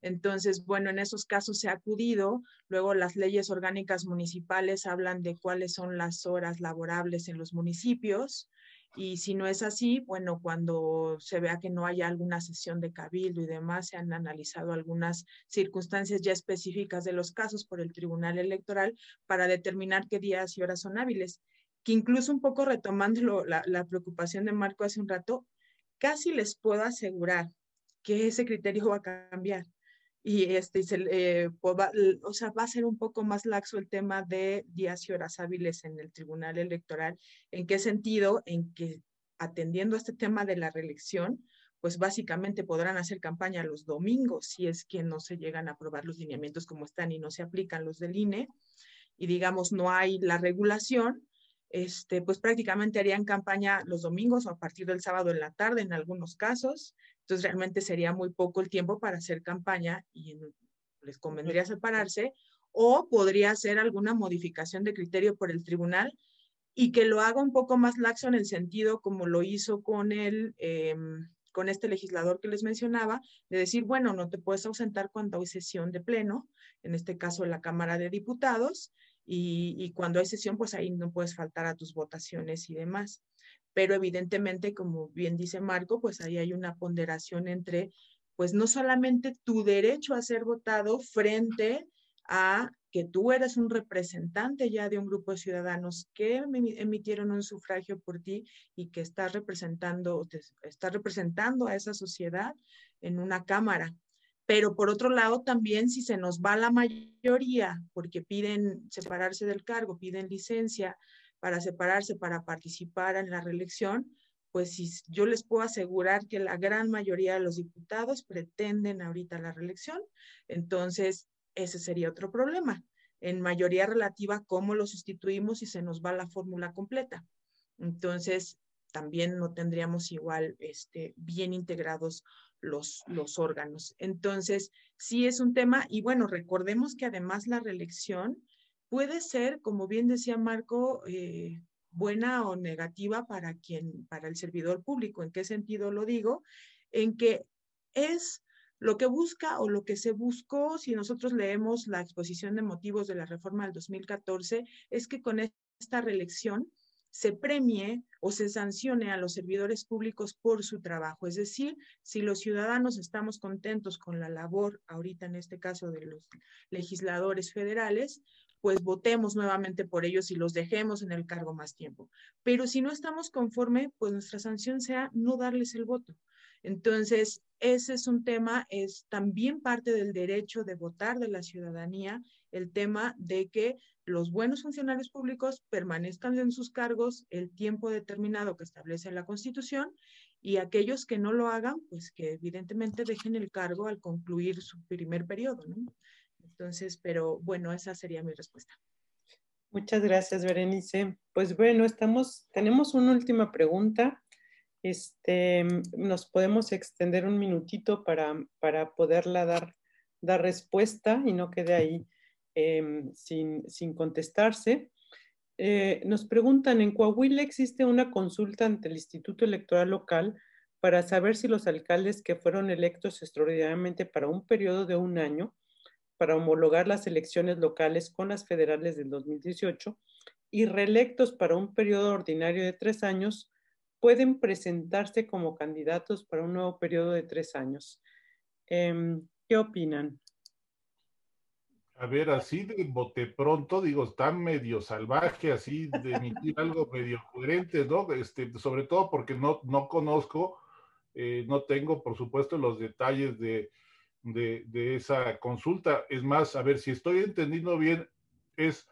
Entonces, bueno, en esos casos se ha acudido. Luego las leyes orgánicas municipales hablan de cuáles son las horas laborables en los municipios. Y si no es así, bueno, cuando se vea que no haya alguna sesión de cabildo y demás, se han analizado algunas circunstancias ya específicas de los casos por el Tribunal Electoral para determinar qué días y horas son hábiles. Que incluso un poco retomando la, preocupación de Marco hace un rato, casi les puedo asegurar que ese criterio va a cambiar y este, eh, pues va, o sea, va a ser un poco más laxo el tema de días y horas hábiles en el Tribunal Electoral. ¿En qué sentido? En que atendiendo a este tema de la reelección, pues básicamente podrán hacer campaña los domingos si es que no se llegan a aprobar los lineamientos como están y no se aplican los del INE y digamos no hay la regulación, este, pues prácticamente harían campaña los domingos o a partir del sábado en la tarde en algunos casos. Entonces realmente sería muy poco el tiempo para hacer campaña y les convendría separarse o podría hacer alguna modificación de criterio por el tribunal y que lo haga un poco más laxo en el sentido como lo hizo con el, em, con este legislador que les mencionaba, de decir, bueno, no te puedes ausentar cuando hay sesión de pleno, en este caso la Cámara de Diputados, y, cuando hay sesión, pues ahí no puedes faltar a tus votaciones y demás. Pero evidentemente, como bien dice Marco, pues ahí hay una ponderación entre, pues no solamente tu derecho a ser votado frente a que tú eres un representante ya de un grupo de ciudadanos que emitieron un sufragio por ti y que estás representando, estás representando a esa sociedad en una cámara. Pero por otro lado, también si se nos va la mayoría, porque piden separarse del cargo, piden licencia para separarse, para participar en la reelección, pues si yo les puedo asegurar que la gran mayoría de los diputados pretenden ahorita la reelección, entonces ese sería otro problema. En mayoría relativa, ¿cómo lo sustituimos si se nos va la fórmula completa? Entonces, también no tendríamos igual este, bien integrados los, los órganos. Entonces, sí es un tema y bueno, recordemos que además la reelección puede ser, como bien decía Marco, eh, buena o negativa para quien, para el servidor público. ¿En qué sentido lo digo? En que es lo que busca o lo que se buscó, si nosotros leemos la exposición de motivos de la reforma del 2014, es que con esta reelección se premie o se sancione a los servidores públicos por su trabajo. Es decir, si los ciudadanos estamos contentos con la labor, ahorita en este caso de los legisladores federales, pues votemos nuevamente por ellos y los dejemos en el cargo más tiempo. Pero si no estamos conforme, pues nuestra sanción sea no darles el voto. Entonces, ese es un tema, es también parte del derecho de votar de la ciudadanía, el tema de que los buenos funcionarios públicos permanezcan en sus cargos el tiempo determinado que establece la Constitución y aquellos que no lo hagan, pues que evidentemente dejen el cargo al concluir su primer periodo, ¿no? Entonces, pero bueno, esa sería mi respuesta. Muchas gracias, Berenice. Pues bueno, estamos, tenemos una última pregunta. Este, nos podemos extender un minutito para, para poderla dar, dar respuesta y no quede ahí Em, sin, contestarse. Eh, nos preguntan, en Coahuila existe una consulta ante el Instituto Electoral Local para saber si los alcaldes que fueron electos extraordinariamente para un periodo de un año, para homologar las elecciones locales con las federales del 2018 y reelectos para un periodo ordinario de tres años, pueden presentarse como candidatos para un nuevo periodo de tres años. Em, ¿Qué opinan? A ver, así de bote pronto, digo, está medio salvaje, así de emitir (laughs) algo medio coherente, ¿no? Este, sobre todo porque no, no conozco, eh, no tengo, por supuesto, los detalles de, de, esa consulta. Es más, a ver, si estoy entendiendo bien, es,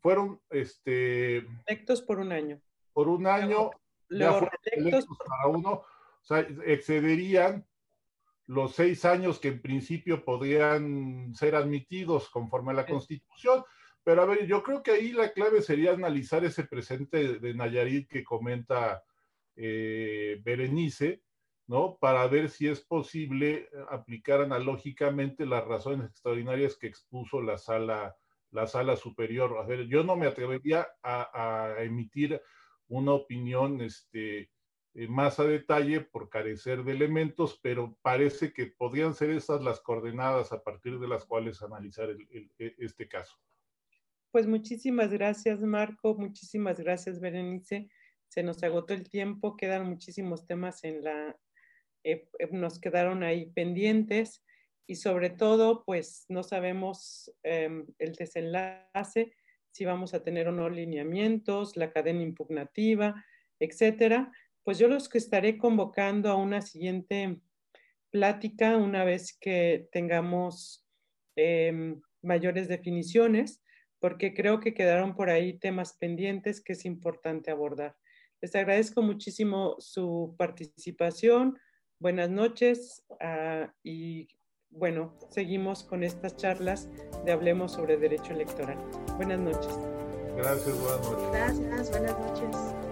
fueron, este... Electos por un año. Por un año, los electos para uno, o sea, excederían los seis años que en principio podrían ser admitidos conforme a la Constitución. Pero a ver, yo creo que ahí la clave sería analizar ese presente de Nayarit que comenta eh, Berenice, ¿no? Para ver si es posible aplicar analógicamente las razones extraordinarias que expuso la sala, la sala superior. A ver, yo no me atrevería a, a emitir una opinión, este, eh, más a detalle por carecer de elementos, pero parece que podrían ser esas las coordenadas a partir de las cuales analizar e, este caso. Pues muchísimas gracias, Marco. Muchísimas gracias, Berenice. Se nos agotó el tiempo, quedan muchísimos temas en la, eh, eh, nos quedaron ahí pendientes y sobre todo, pues no sabemos em, el desenlace, si vamos a tener o no lineamientos, la cadena impugnativa, etcétera pues yo los que estaré convocando a una siguiente plática una vez que tengamos em, mayores definiciones, porque creo que quedaron por ahí temas pendientes que es importante abordar. Les agradezco muchísimo su participación. Buenas noches ah, y bueno, seguimos con estas charlas de Hablemos sobre Derecho Electoral. Buenas noches. Gracias, buenas noches. Gracias, buenas noches.